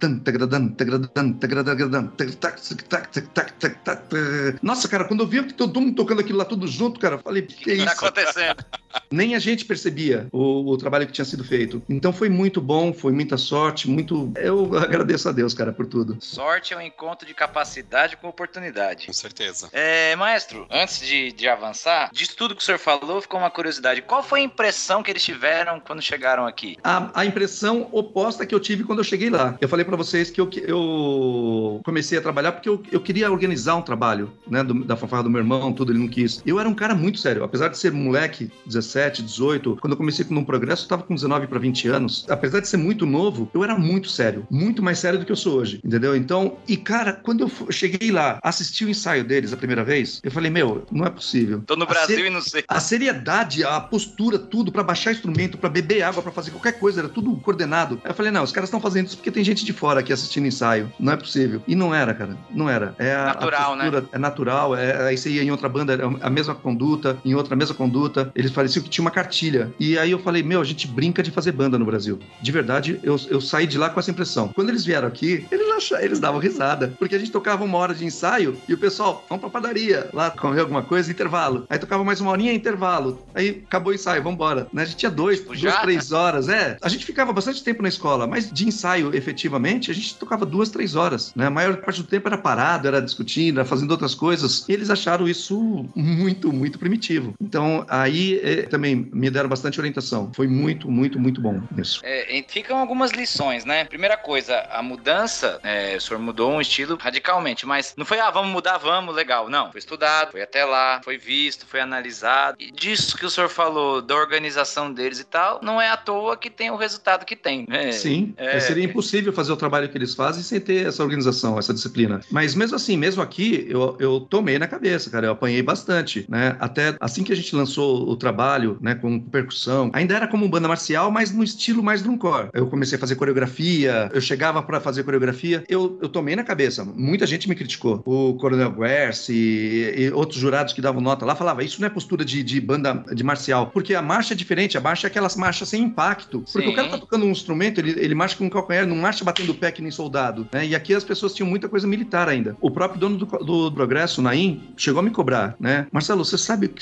Nossa, cara, quando eu vi que todo mundo tocando aquilo lá tudo junto, cara, eu falei, que é isso? Tá acontecendo. Nem a gente percebia o, o trabalho que tinha sido feito. Então foi muito bom, foi muita sorte, muito. Eu [laughs] agradeço a Deus, cara, por tudo. Sorte é um encontro de capacidade com oportunidade. Com certeza. É, maestro, antes de, de avançar, disso tudo que o senhor falou, ficou uma curiosidade. Qual foi a impressão que eles tiveram quando chegaram aqui? A, a impressão oposta que eu tive quando eu cheguei lá. Eu falei para vocês que eu, eu comecei a trabalhar porque eu, eu queria organizar um trabalho, né, do, da fanfarra do meu irmão, tudo, ele não quis. Eu era um cara muito sério, apesar de ser moleque, 17, 18, quando eu comecei com um progresso, eu tava com 19 para 20 anos. Apesar de ser muito novo, eu era muito sério, muito mais sério do que eu sou hoje, entendeu? Então, e cara, quando eu cheguei lá, assisti o ensaio deles a primeira vez, eu falei, meu, não é possível. Tô no Brasil e não sei. A seriedade, a postura, tudo, para baixar instrumento, para beber água, para fazer qualquer coisa, era tudo coordenado. Aí eu falei, não, os caras estão fazendo isso porque tem gente de fora aqui assistindo ensaio. Não é possível. E não era, cara. Não era. É a, natural, a né? É natural. É, aí você ia em outra banda, a mesma conduta, em outra a mesma conduta. Eles pareciam que tinha uma cartilha. E aí eu falei, meu, a gente brinca de fazer banda no Brasil. De verdade, eu, eu saí de lá com essa impressão. Quando eles vieram aqui, eles acharam, eles davam risada. Porque a gente tocava uma hora de ensaio e o pessoal, vamos pra padaria, lá comer alguma coisa, intervalo. Aí tocava mais uma horinha, intervalo. Aí acabou o ensaio, vambora. Né? A gente tinha dois, tipo, duas, três horas. É, a gente ficava bastante tempo na escola, mas de ensaio, efetivamente, a gente tocava duas, três horas. Né? A maior parte do tempo era parado, era discutindo, era fazendo outras coisas. E eles acharam isso muito, muito primitivo. Então, aí é, também me deram bastante orientação. Foi muito, muito, muito bom isso. É, ficam algumas lições, né? Primeira coisa, a mudança, é, o senhor mudou um estilo radicalmente, mas não foi, ah, vamos mudar, vamos, legal. Não, foi estudado, foi até lá, foi visto, foi analisado. E disso que o senhor falou, da organização deles e tal, não é à toa que tem o resultado que tem. É, Sim, é... seria impossível fazer o trabalho que eles fazem sem ter essa organização, essa disciplina. Mas mesmo assim, mesmo aqui, eu, eu tomei na cabeça, cara, eu apanhei bastante, né? Até assim que a gente lançou o trabalho, né, com percussão, ainda era como banda marcial, mas no estilo mais drumcore. Eu comecei a fazer coreografia, eu chegava para fazer coreografia, eu, eu tomei na cabeça. Muita gente me criticou. O Coronel Guerce e, e outros jurados que davam nota. Lá falava, isso não é postura de, de banda de marcial, porque a marcha é diferente, a marcha é aquelas marchas sem impacto. Porque Sim. o cara tá tocando um instrumento, ele, ele marcha com o calcanhar, não marcha batendo o pé que nem soldado, né? E aqui as pessoas tinham muita coisa militar ainda. O próprio dono do, do Progresso, Naim, chegou a me cobrar, né? Marcelo, você sabe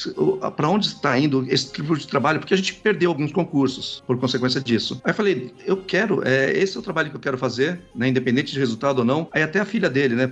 para onde está indo esse tipo de trabalho? Porque a gente perdeu alguns concursos por consequência disso. Aí eu falei, eu quero, é, esse é o trabalho que eu quero fazer, né? Independente de resultado ou não. Aí até a filha dele, né?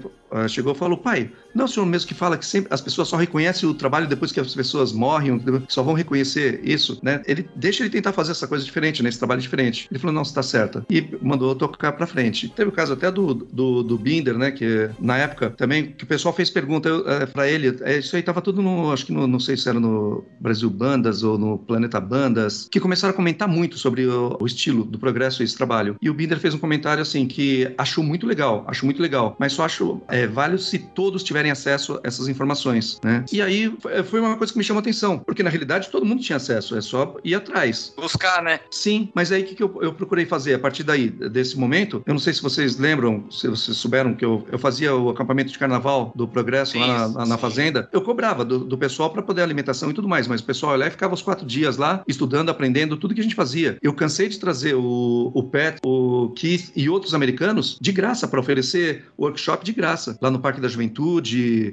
Chegou e falou, pai, não é o senhor mesmo que fala que sempre as pessoas só reconhecem o trabalho depois que as pessoas morrem, só vão reconhecer isso, né? Ele deixa ele tentar fazer essa coisa diferente, né? Esse trabalho diferente. Ele falou, não, você tá certa. E mandou tocar pra frente. Teve o caso até do, do, do Binder, né? Que na época também, que o pessoal fez pergunta é, pra ele, é, isso aí tava tudo no, acho que no, não sei se era no Brasil Bandas ou no Planeta Bandas, que começaram a comentar muito sobre o, o estilo do progresso e esse trabalho. E o Binder fez um comentário assim, que achou muito legal, achou muito legal, mas só acho é, válido se todos tiverem acesso a essas informações, né? E aí foi uma coisa que me chamou a atenção, porque na realidade todo mundo tinha acesso, é só ir atrás. Buscar, né? Sim, mas aí o que, que eu, eu, procurei fazer a partir daí, desse momento? Eu não sei se vocês lembram, se vocês souberam que eu, eu fazia o acampamento de carnaval do Progresso sim, lá na, na fazenda, eu cobrava do, do pessoal para poder alimentação e tudo mais, mas o pessoal lá ficava os quatro dias lá, estudando, aprendendo tudo que a gente fazia. Eu cansei de trazer o, o Pat, o Keith e outros americanos de graça para oferecer workshop de graça lá no Parque da Juventude,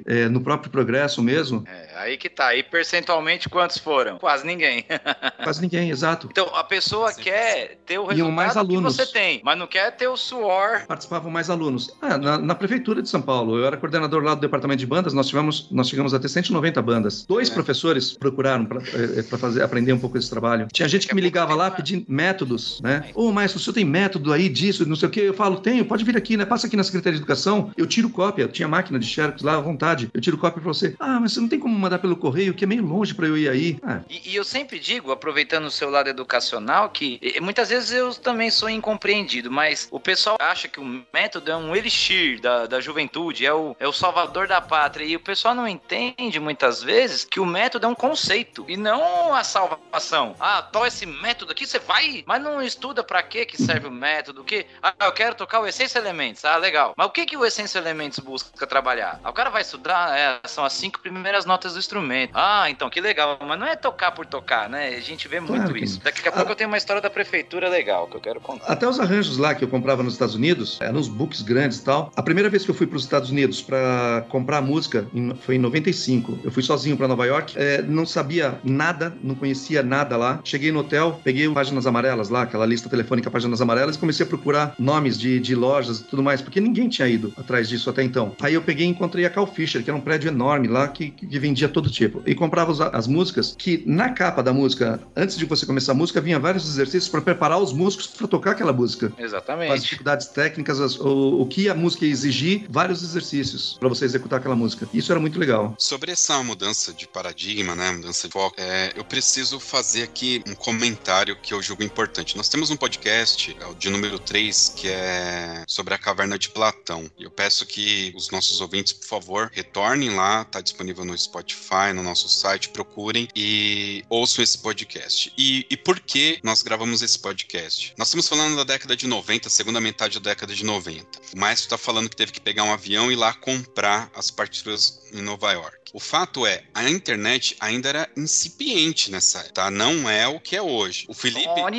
é, no próprio Progresso mesmo. É, aí que tá. E percentualmente quantos foram? Quase ninguém. [laughs] Quase ninguém, exato. Então, a pessoa Sim. quer ter o resultado mais alunos. que você tem, mas não quer ter o suor. Participavam mais alunos. Ah, na, na, prefeitura de São Paulo, eu era coordenador lá do departamento de bandas, nós tivemos, nós chegamos a ter 190 bandas. Dois é. professores procuraram para é, fazer aprender um pouco esse trabalho. Tinha gente que me ligava lá pedindo métodos, né? Ô, oh, maestro, o senhor tem método aí disso, não sei o quê? Eu falo, tenho, pode vir aqui, né? Passa aqui na Secretaria de Educação, eu tiro cópia. Tinha máquina de Xerox lá à vontade. Eu tiro cópia para você. Ah, mas você não tem como mandar pelo correio, que é meio longe para eu ir aí. Ah. E, e, eu sempre digo, aproveitando o seu lado educacional, que muitas vezes eu também sou incompreendido, mas o pessoal acha que o método é um elixir da, da juventude, é o, é o salvador da pátria. E o pessoal não entende muitas vezes que o método é um conceito e não a salvação. Ah, to esse método aqui, você vai, mas não estuda para que que serve o método, que ah, eu quero tocar o Essência Elementos. Ah, legal. Mas o que que o Essência Elementos busca trabalhar? Ah, o cara vai estudar, é, são as cinco primeiras notas do instrumento. Ah, então que legal, mas não é tocar por tocar, né? A gente vê muito claro isso. Daqui a pouco eu tenho uma história da prefeitura legal que eu quero contar. Até os arranjos lá que eu comprava nos Estados Unidos, eram uns books grandes e tal. A primeira vez que eu fui para os Estados Unidos para comprar música foi em 95. Eu fui sozinho para Nova York, é, não sabia nada, não conhecia nada lá. Cheguei no hotel, peguei páginas amarelas lá, aquela lista telefônica páginas amarelas, e comecei a procurar nomes de, de lojas e tudo mais, porque ninguém tinha ido atrás disso até então. Aí eu peguei e encontrei a Cal Fisher, que era um prédio enorme lá que, que vendia todo tipo. E comprava as, as músicas, que na capa da música, antes de você começar a música, vinha vários exercícios para preparar os músicos para tocar aquela música. Exatamente. As dificuldades técnicas, as, o, o que a música ia exigir, vários exercícios para você executar aquela música. Isso era muito legal. Sobre essa mudança de paradigma, né, mudança de foco, é, eu preciso fazer aqui um comentário que eu julgo importante. Nós temos um podcast, é o de número 3, que é sobre a caverna de Platão. E eu peço que os nossos ouvintes, por favor, retornem lá, tá disponível no Spotify, no nosso site, procurem e ouçam esse podcast. E, e por que nós gravamos esse podcast? Nós estamos falando da década de 90, segunda metade da década de 90. O maestro está falando que teve que pegar um avião e ir lá comprar as partituras em Nova York. O fato é, a internet ainda era incipiente nessa época, tá? Não é o que é hoje. O Felipe. É,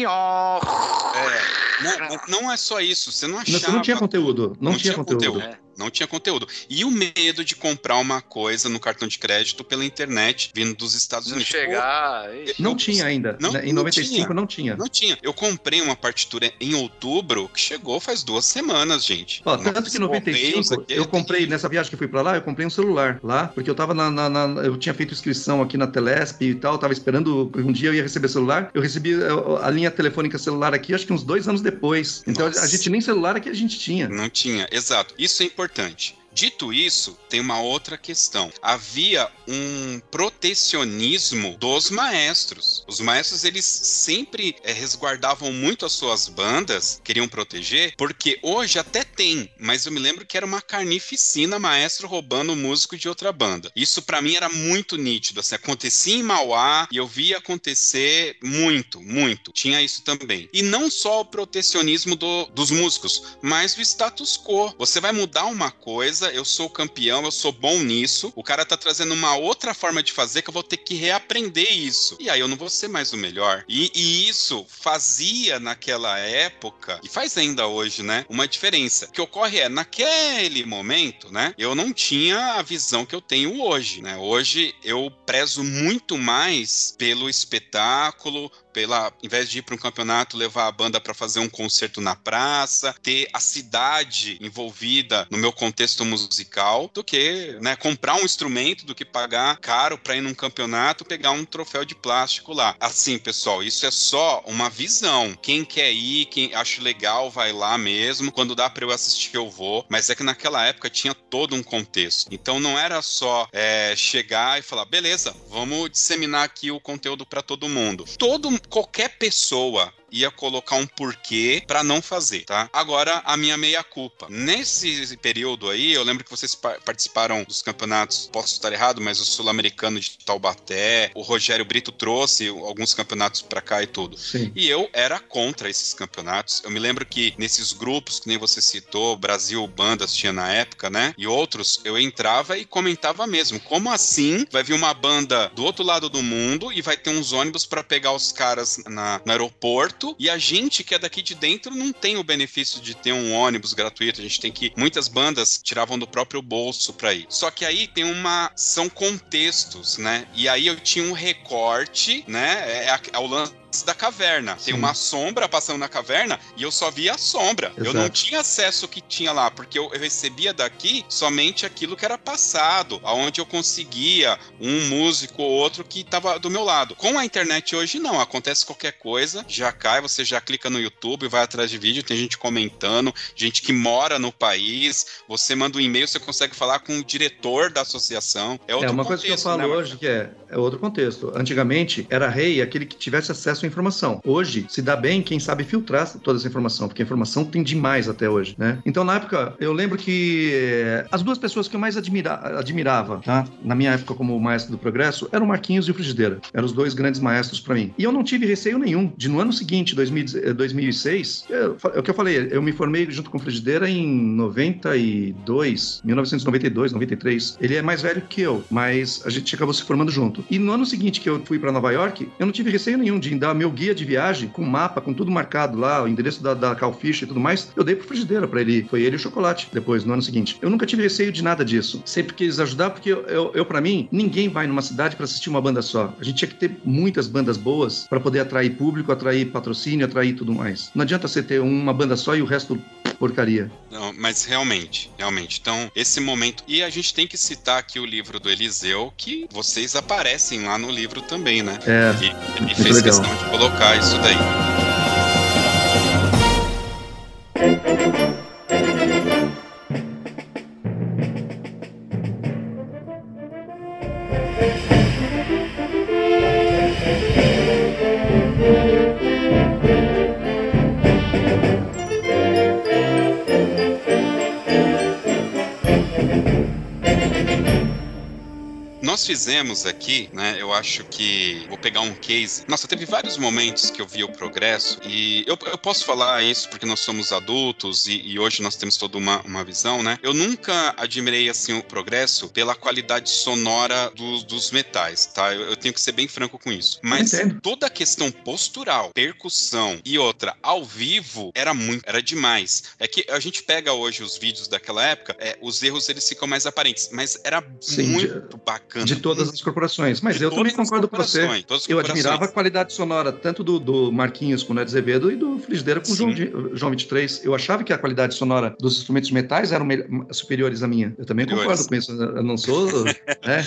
não, não, é só isso, você não achava. Não, não tinha conteúdo. Não, não tinha, tinha, conteúdo. conteúdo. É não tinha conteúdo. E o medo de comprar uma coisa no cartão de crédito pela internet vindo dos Estados Unidos. Chegar. não tinha ainda. Não, em 95 tinha, não tinha. Não tinha. Eu comprei uma partitura em outubro que chegou faz duas semanas, gente. Ó, tanto que em 95 eu comprei, nessa viagem que fui pra lá, eu comprei um celular lá, porque eu tava na, na, na, Eu tinha feito inscrição aqui na Telesp e tal, tava esperando um dia eu ia receber celular. Eu recebi eh, a linha telefônica celular aqui, acho que uns dois anos depois. Então Nossa. a gente nem celular aqui a gente tinha. Não tinha, exato. Isso é importante importante. Dito isso, tem uma outra questão. Havia um protecionismo dos maestros. Os maestros eles sempre é, resguardavam muito as suas bandas, queriam proteger, porque hoje até tem, mas eu me lembro que era uma carnificina maestro roubando músico de outra banda. Isso para mim era muito nítido, assim, acontecia em Mauá e eu via acontecer muito, muito. Tinha isso também. E não só o protecionismo do, dos músicos, mas do status quo. Você vai mudar uma coisa beleza, eu sou campeão, eu sou bom nisso. O cara tá trazendo uma outra forma de fazer que eu vou ter que reaprender isso. E aí eu não vou ser mais o melhor. E, e isso fazia naquela época, e faz ainda hoje, né? Uma diferença. O que ocorre é, naquele momento, né? Eu não tinha a visão que eu tenho hoje, né? Hoje eu prezo muito mais pelo espetáculo, pela, em vez de ir para um campeonato, levar a banda para fazer um concerto na praça, ter a cidade envolvida no meu contexto musical, do que né, comprar um instrumento, do que pagar caro para ir num campeonato, pegar um troféu de plástico lá. Assim, pessoal, isso é só uma visão. Quem quer ir, quem acha legal, vai lá mesmo. Quando dá para eu assistir, eu vou. Mas é que naquela época tinha todo um contexto. Então não era só é, chegar e falar, beleza, vamos disseminar aqui o conteúdo para todo mundo. Todo qualquer pessoa ia colocar um porquê para não fazer, tá? Agora, a minha meia-culpa. Nesse período aí, eu lembro que vocês participaram dos campeonatos, posso estar errado, mas o Sul-Americano de Taubaté, o Rogério Brito trouxe alguns campeonatos para cá e tudo. Sim. E eu era contra esses campeonatos. Eu me lembro que nesses grupos, que nem você citou, Brasil Bandas tinha na época, né? E outros, eu entrava e comentava mesmo. Como assim vai vir uma banda do outro lado do mundo e vai ter uns ônibus para pegar os caras na, no aeroporto? Gratuito e a gente que é daqui de dentro não tem o benefício de ter um ônibus gratuito. A gente tem que. Muitas bandas tiravam do próprio bolso para ir. Só que aí tem uma. São contextos, né? E aí eu tinha um recorte, né? É, é o lance da caverna. Sim. Tem uma sombra passando na caverna e eu só via a sombra. Exato. Eu não tinha acesso ao que tinha lá, porque eu, eu, recebia daqui somente aquilo que era passado, aonde eu conseguia um músico ou outro que estava do meu lado. Com a internet hoje, não. Acontece qualquer coisa, já cai, você já clica no YouTube, vai atrás de vídeo, tem gente comentando, gente que mora no país, você manda um e-mail, você consegue falar com o diretor da associação. É, outro é uma contexto, coisa que eu falo né, hoje que é, é outro contexto. Antigamente, era rei aquele que tivesse acesso à informação. Hoje, se dá bem quem sabe filtrar toda essa informação, porque a informação tem demais até hoje, né? Então, na época, eu lembro que eh, as duas pessoas que eu mais admira admirava, tá? Na minha época como maestro do progresso, eram o Marquinhos e o Frigideira. Eram os dois grandes maestros para mim. E eu não tive receio nenhum de no ano seguinte, 2000, 2006, eu, é o que eu falei, eu me formei junto com o Frigideira em 92, 1992, 93. Ele é mais velho que eu, mas a gente acabou se formando junto. E no ano seguinte que eu fui para Nova York, eu não tive receio nenhum de meu guia de viagem com mapa, com tudo marcado lá, o endereço da, da Calfish e tudo mais. Eu dei pro frigideira para ele. Foi ele o chocolate depois, no ano seguinte. Eu nunca tive receio de nada disso. Sempre quis ajudar, porque eu, eu, eu para mim, ninguém vai numa cidade para assistir uma banda só. A gente tinha que ter muitas bandas boas para poder atrair público, atrair patrocínio, atrair tudo mais. Não adianta você ter uma banda só e o resto porcaria. Não, mas realmente, realmente. Então, esse momento. E a gente tem que citar aqui o livro do Eliseu, que vocês aparecem lá no livro também, né? É. E ele fez legal. questão de colocar isso daí. Nós fizemos aqui, né, eu acho que vou pegar um case. Nossa, teve vários momentos que eu vi o progresso e eu, eu posso falar isso porque nós somos adultos e, e, hoje nós temos toda uma, uma visão, né? Eu nunca admirei assim o progresso pela qualidade sonora dos, dos metais, tá? Eu, eu, tenho que ser bem franco com isso. Mas toda a questão postural, percussão e outra ao vivo era muito, era demais. É que a gente pega hoje os vídeos daquela época, é, os erros eles ficam mais aparentes, mas era Sim, muito bacana de todas as corporações. Mas de eu também concordo com você. Eu admirava a qualidade sonora tanto do, do Marquinhos com o Ned Azevedo e do Frigideira com o João, João 23. Eu achava que a qualidade sonora dos instrumentos metais eram superiores à minha. Eu também concordo com isso. Eu não sou. né? [laughs]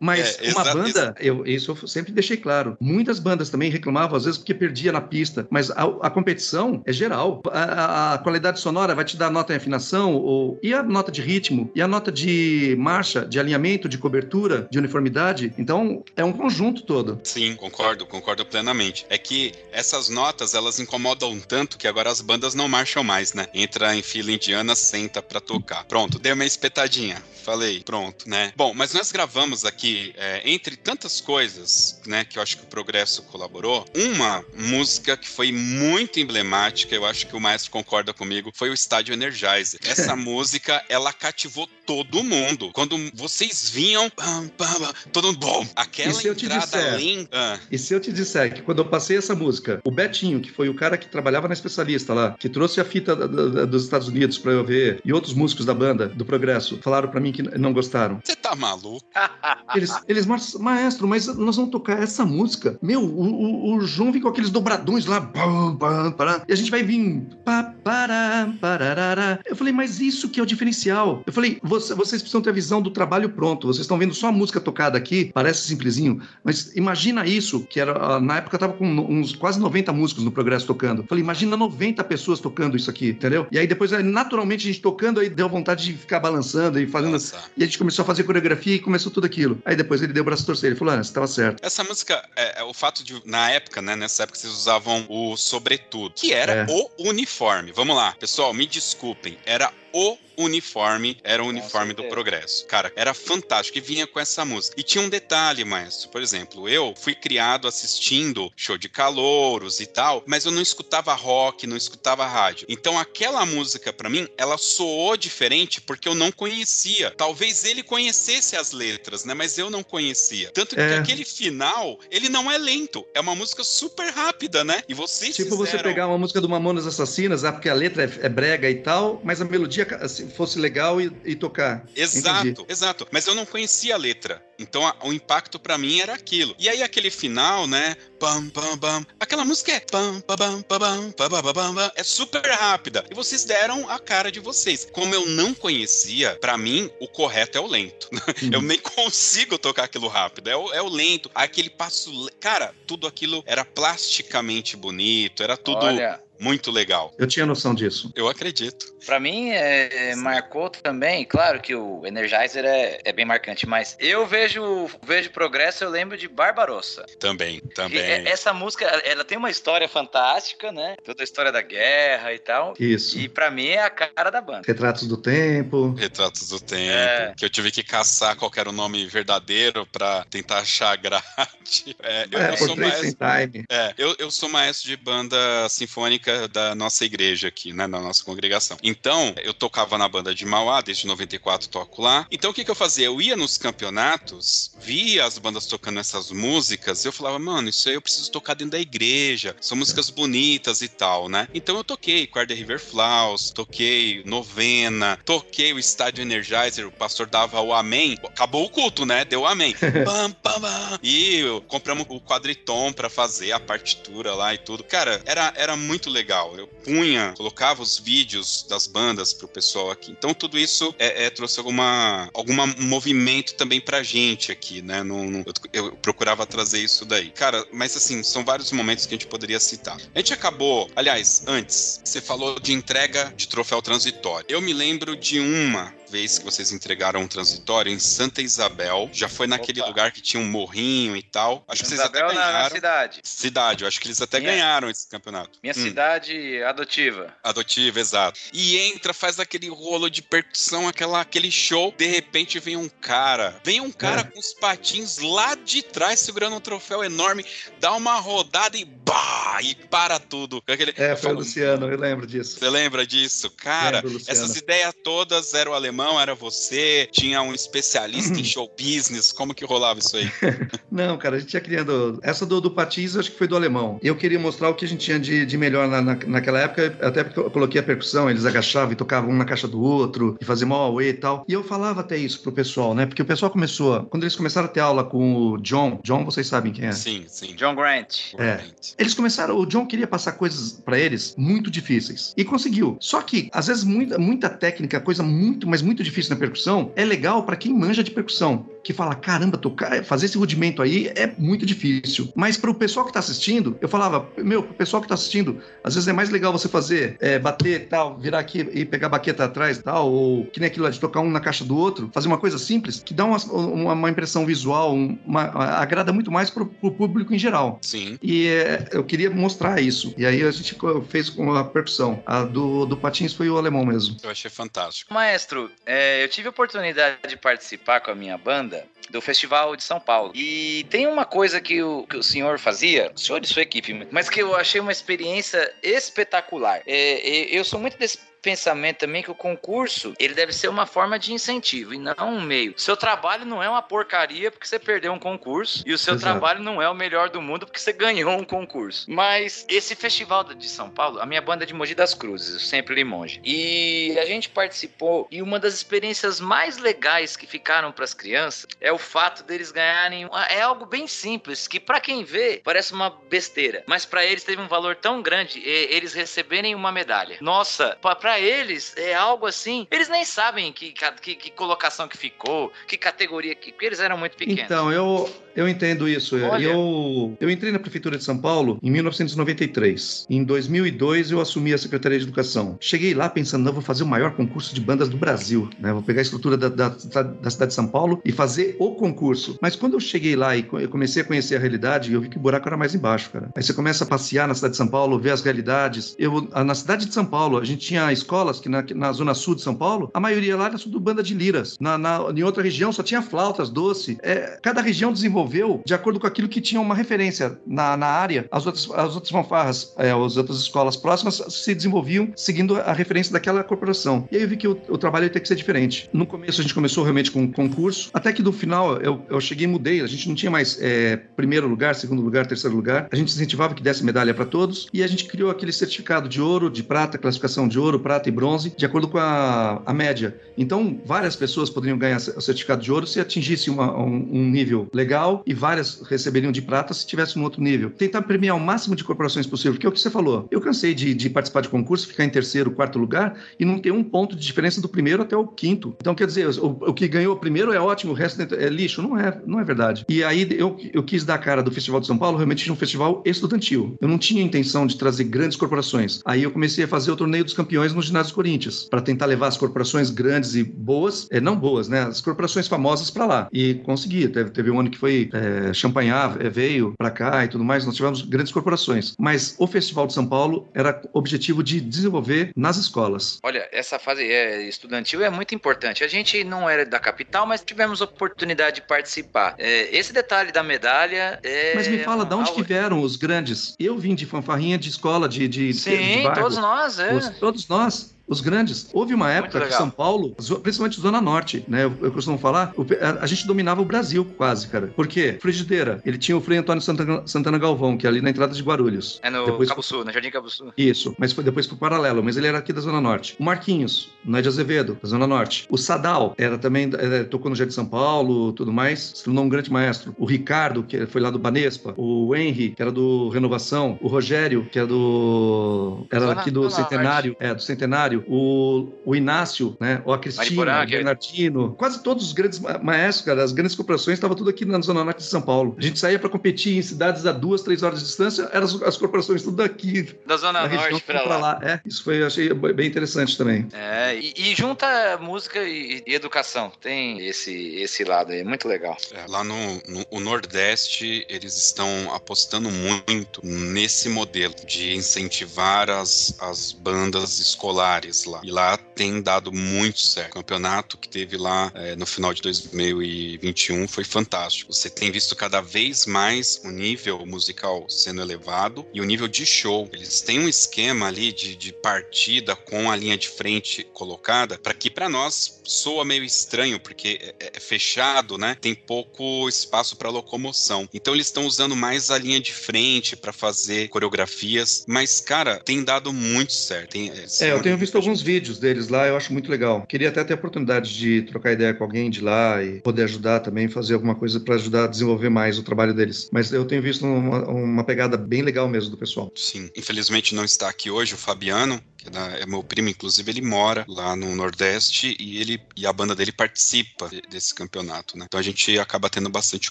Mas é, uma banda, eu, isso eu sempre deixei claro. Muitas bandas também reclamavam, às vezes, porque perdia na pista. Mas a, a competição é geral. A, a, a, qualidade sonora vai te dar nota em afinação, ou, e a nota de ritmo, e a nota de marcha, de alinhamento, de cobertura, de uniformidade. Então, é um conjunto todo. Sim, concordo, concordo plenamente. É que essas notas, elas incomodam tanto que agora as bandas não marcham mais, né? Entra em fila indiana, senta pra tocar. Pronto, dei uma espetadinha. Falei, pronto, né? Bom, mas nós gravamos aqui, é, entre tantas coisas, né, que eu acho que o Progresso colaborou, uma música que foi muito emblemática, eu acho que o maestro concorda comigo, foi o Estádio Energizer. [laughs] Essa música, ela cativou todo mundo. Quando vocês vinham, pam, pam, todo mundo, bom, aquela E se eu te entrada disser? Ah, E se eu te disser que quando eu passei essa música, o Betinho, que foi o cara que trabalhava na especialista lá, que trouxe a fita da- da- dos Estados Unidos pra eu ver, e outros músicos da banda, do Progresso, falaram pra mim que não gostaram. você tá maluco? [laughs] Eles, eles "Mas- maestro, mas nós vamos tocar essa música. Meu, o, o, o João vem com aqueles dobradões lá, pam, pará, e a gente vai vir. pá, pará, parará. Eu falei, mas isso que é o diferencial. Eu falei, "Você- vocês precisam ter a visão do trabalho pronto. Vocês estão vendo só a música tocada aqui, parece simplesinho, mas imagina isso, que era ah, na época eu tava com uns quase 90 músicos no Progresso tocando. Falei, imagina 90 pessoas tocando isso aqui, entendeu? E aí depois, naturalmente, a gente tocando, aí deu vontade de ficar balançando e fazendo Nossa. e a gente começou a fazer coreografia e começou tudo aquilo. Aí depois ele deu o braço torcer. Ele falou: Ah, você tava certo. Essa música, é, é o fato de, na época, né? Nessa época vocês usavam o sobretudo, que era É. o uniforme. Vamos lá, pessoal, me desculpem, era o uniforme, era o uniforme do progresso. Cara, era fantástico e vinha com essa música. E tinha um detalhe, maestro. Por exemplo, eu fui criado assistindo show de calouros e tal, mas eu não escutava rock, não escutava rádio. Então aquela música, pra mim, ela soou diferente porque eu não conhecia. Talvez ele conhecesse as letras, né? Mas eu não conhecia. Tanto que É. aquele final, ele não é lento. É uma música super rápida, né? E vocês Tipo você fizeram- pegar uma música do Mamonas Assassinas, ah, porque a letra é, é brega e tal, mas a melodia Assim, fosse legal e, e tocar. Exato, Entendi. exato. Mas eu não conhecia a letra. Então a, o impacto para mim era aquilo. E aí aquele final, né? pam pam pam Aquela música é pam pam pam pam pam pam pam é super rápida. E vocês deram a cara de vocês. Como eu não conhecia, para mim o correto é o lento. [laughs] Eu nem consigo tocar aquilo rápido. É o, é o lento. Aquele passo, cara, tudo aquilo era plasticamente bonito, era tudo Olha muito legal. Eu tinha noção disso. Eu acredito. Pra mim, é, é, marcou também, claro que o Energizer é, é bem marcante, mas eu vejo vejo progresso, eu lembro de Barbarossa. Também, E também. é- essa música, ela tem uma história fantástica, né? Toda a história da guerra e tal. Isso. E pra mim é a cara da banda. Retratos do tempo. Retratos do Tempo, É. que eu tive que caçar qual era o nome verdadeiro pra tentar achar a grade. [laughs] É, eu, É, eu sou portrait sem maestro, time. é, eu, eu sou maestro de banda sinfônica da nossa igreja aqui, né, da nossa congregação. Então, eu tocava na banda de Mauá, desde 94 toco lá. Então, o que que eu fazia? Eu ia nos campeonatos, via as bandas tocando essas músicas, eu falava, mano, isso aí eu preciso tocar dentro da igreja, são músicas bonitas e tal, né? Então eu toquei Quarter River Flaws, toquei Novena, toquei o Estádio Energizer, o pastor dava o amém, acabou o culto, né? Deu o amém. [laughs] Pam, pam, pam. E eu- compramos o quadritom pra fazer a partitura lá e tudo. Cara, era, era muito legal. Eu punha, colocava os vídeos das bandas pro pessoal aqui. Então tudo isso é, é, trouxe alguma, alguma movimento também pra gente aqui, né? Não- não- eu, eu procurava trazer isso daí. Cara, mas assim, são vários momentos que a gente poderia citar. A gente acabou, aliás, antes, você falou de entrega de troféu transitório. Eu me lembro de uma vez que vocês entregaram um transitório em Santa Isabel. Já foi naquele Opa. lugar que tinha um morrinho e tal. Acho que vocês até Isabel na, na ganharam. cidade. Cidade, eu acho que eles até Minha- ganharam esse campeonato. Minha Hum. cidade adotiva. Adotiva, exato. E entra, faz aquele rolo de percussão, aquela, aquele show. De repente vem um cara. Vem um cara É. com os patins lá de trás, segurando um troféu enorme, dá uma rodada e bah! E para tudo. Aquele, É, foi o falo, Luciano, eu lembro disso. Você lembra disso? Cara, Lembro, essas ideias todas era o alemão, era você, tinha um especialista em [clears throat] show business. Como que rolava isso aí? [laughs] Não, cara, a gente ia criando. Essa do, do Patins, acho que foi do alemão. Eu queria mostrar o que a gente tinha de, de melhor na, na- naquela época, até porque eu coloquei a percussão, eles agachavam e tocavam um na caixa do outro, e faziam mal e tal. E eu falava até isso pro pessoal, né? Porque o pessoal começou, quando eles começaram a ter aula com o John, John, vocês sabem quem é. Sim, sim. John Grant. É. Realmente. Eles começaram, o John queria passar coisas pra eles muito difíceis. E conseguiu. Só que, às vezes, muita, muita técnica, coisa muito, mas muito difícil na percussão, é legal pra quem manja de percussão. Que fala, caramba, tocar, fazer esse rudimento aí é muito difícil. Mas pro pessoal que tá assistindo, eu falava, meu, pro pessoal que tá assistindo, às vezes é mais legal você fazer, é, bater tal, virar aqui e pegar a baqueta atrás tal, ou que nem aquilo lá de tocar um na caixa do outro, fazer uma coisa simples, que dá uma, uma, uma impressão visual, uma, agrada muito mais pro, pro público em geral. Sim. E é, eu queria mostrar isso. E aí a gente fez com a percussão. A do, do Patins foi o alemão mesmo. Eu achei fantástico. Maestro, é, eu tive a oportunidade de participar com a minha banda do Festival de São Paulo. E tem uma coisa que o, que o senhor fazia, o senhor e sua equipe, mas que eu achei uma experiência espetacular. É, eu sou muito desse pensamento também que o concurso ele deve ser uma forma de incentivo e não um meio. Seu trabalho não é uma porcaria porque você perdeu um concurso e o seu Exato. trabalho não é o melhor do mundo porque você ganhou um concurso. Mas esse festival de São Paulo, a minha banda é de Mogi das Cruzes, eu sempre Limonge. E a gente participou e uma das experiências mais legais que ficaram para as crianças é o fato deles ganharem é algo bem simples que para quem vê parece uma besteira, mas para eles teve um valor tão grande eles receberem uma medalha. Nossa, para eles é algo assim. Eles nem sabem que, que, que, colocação que ficou, que categoria que. Porque eles eram muito pequenos. Então, eu, eu entendo isso. Eu, eu entrei na Prefeitura de São Paulo em 1993. Em 2002, eu assumi a Secretaria de Educação. Cheguei lá pensando, não, vou fazer o maior concurso de bandas do Brasil. Né? Vou pegar a estrutura da, da, da cidade de São Paulo e fazer o concurso. Mas quando eu cheguei lá e eu comecei a conhecer a realidade, eu vi que o buraco era mais embaixo, cara. Aí você começa a passear na cidade de São Paulo, ver as realidades. Eu, na cidade de São Paulo, a gente tinha escolas que na, na zona sul de São Paulo, a maioria lá era tudo banda de liras. Na, na, em outra região só tinha flautas, doce. É, cada região desenvolveu de acordo com aquilo que tinha uma referência na, na área. As outras, as outras fanfarras, é, as outras escolas próximas se desenvolviam seguindo a referência daquela corporação. E aí eu vi que o, o trabalho ia ter que ser diferente. No começo a gente começou realmente com um concurso, até que no final eu, eu cheguei e mudei. A gente não tinha mais é, primeiro lugar, segundo lugar, terceiro lugar. A gente incentivava que desse medalha para todos e a gente criou aquele certificado de ouro, de prata, classificação de ouro, prata e bronze, de acordo com a, a média. Então, várias pessoas poderiam ganhar o certificado de ouro se atingisse uma, um, um, nível legal e várias receberiam de prata se tivesse um outro nível. Tentar premiar o máximo de corporações possível, que é o que você falou. Eu cansei de, de participar de concurso, ficar em terceiro, quarto lugar e não ter um ponto de diferença do primeiro até o quinto. Então, quer dizer, o, o que ganhou o primeiro é ótimo, o resto é lixo. Não é, não é verdade. E aí eu, eu quis dar a cara do Festival de São Paulo realmente de um festival estudantil. Eu não tinha intenção de trazer grandes corporações. Aí eu comecei a fazer o torneio dos campeões no ginásio Corinthians, para tentar levar as corporações grandes e boas, é, não boas, né? As corporações famosas para lá. E consegui. Teve, teve um ano que foi é, Champagnat, é, veio para cá e tudo mais. Nós tivemos grandes corporações. Mas o Festival de São Paulo era objetivo de desenvolver nas escolas. Olha, essa fase é, estudantil é muito importante. A gente não era da capital, mas tivemos oportunidade de participar. É, esse detalhe da medalha é. Mas me fala, de onde que vieram os grandes? Eu vim de fanfarrinha de escola, de. de Sim, de, de todos nós, é. Os, todos nós os grandes. Houve uma época que São Paulo, principalmente Zona Norte, né? Eu, eu costumo falar, a, a, gente dominava o Brasil quase, cara. Por quê? Frigideira. Ele tinha o Frei Antônio Santana, Santana Galvão, que é ali na entrada de Guarulhos. É no depois Cabo Sul, no Jardim Cabo Sul. Isso, mas foi depois pro paralelo, mas ele era aqui da Zona Norte. O Marquinhos, não é de Azevedo, da Zona Norte. O Sadal, era também, era, tocou no Jardim São Paulo, tudo mais, se tornou um grande maestro. O Ricardo, que foi lá do Banespa. O Henry, que era do Renovação. O Rogério, que era do. Era Zona, aqui do Centenário. É, do Centenário. O o Inácio, né? Ou a Cristina, o Bernardino, quase todos os grandes maestros, cara, as grandes corporações, estavam tudo aqui na Zona Norte de São Paulo. A gente saía para competir em cidades a duas, três horas de distância, eram as, as corporações tudo daqui. Da Zona Norte para lá. lá. É, isso foi, achei bem interessante também. É, e, e junta música e, e, educação. Tem esse, esse lado aí, muito legal. É, lá no, no o Nordeste, eles estão apostando muito nesse modelo de incentivar as, as bandas escolares lá. E lá tem dado muito certo. O campeonato que teve lá é, no final de 2021 foi fantástico. Você tem visto cada vez mais o nível musical sendo elevado e o nível de show. Eles têm um esquema ali de, de partida com a linha de frente colocada para que para nós soa meio estranho porque é, é, é fechado, né? Tem pouco espaço para locomoção. Então eles estão usando mais a linha de frente para fazer coreografias, mas cara, tem dado muito certo. Tem, é, é eu tenho visto alguns vídeos deles lá, eu acho muito legal. Queria até ter a oportunidade de trocar ideia com alguém de lá e poder ajudar também, fazer alguma coisa para ajudar a desenvolver mais o trabalho deles. Mas eu tenho visto uma, uma pegada bem legal mesmo do pessoal. Sim, infelizmente não está aqui hoje o Fabiano, que é meu primo, inclusive ele mora lá no Nordeste e ele e a banda dele participa desse campeonato, né? Então a gente acaba tendo bastante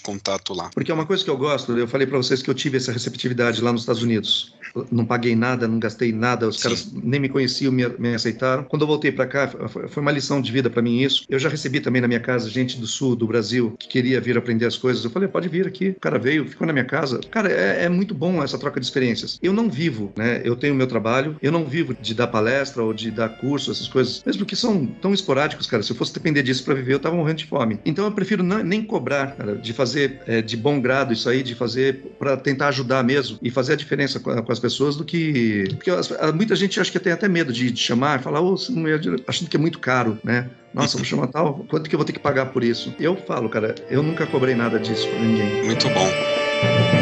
contato lá. Porque é uma coisa que eu gosto, eu falei para vocês que eu tive essa receptividade lá nos Estados Unidos não paguei nada, não gastei nada, os Sim. caras nem me conheciam, me, me aceitaram. Quando eu voltei para cá, foi uma lição de vida para mim isso. Eu já recebi também na minha casa gente do sul do Brasil que queria vir aprender as coisas. Eu falei, pode vir aqui. O cara veio, ficou na minha casa. Cara, é, é muito bom essa troca de experiências. Eu não vivo, né? Eu tenho meu trabalho, eu não vivo de dar palestra ou de dar curso, essas coisas, mesmo que são tão esporádicos, cara. Se eu fosse depender disso para viver, eu tava morrendo de fome. Então eu prefiro não, nem cobrar, cara, de fazer é, de bom grado isso aí, de fazer para tentar ajudar mesmo e fazer a diferença com, com as pessoas do que. Porque muita gente acha que tem até medo de, de chamar e falar, oh, achando que é muito caro, né? Nossa, vou chamar tal, quanto que eu vou ter que pagar por isso? Eu falo, cara, eu nunca cobrei nada disso pra ninguém. Muito bom.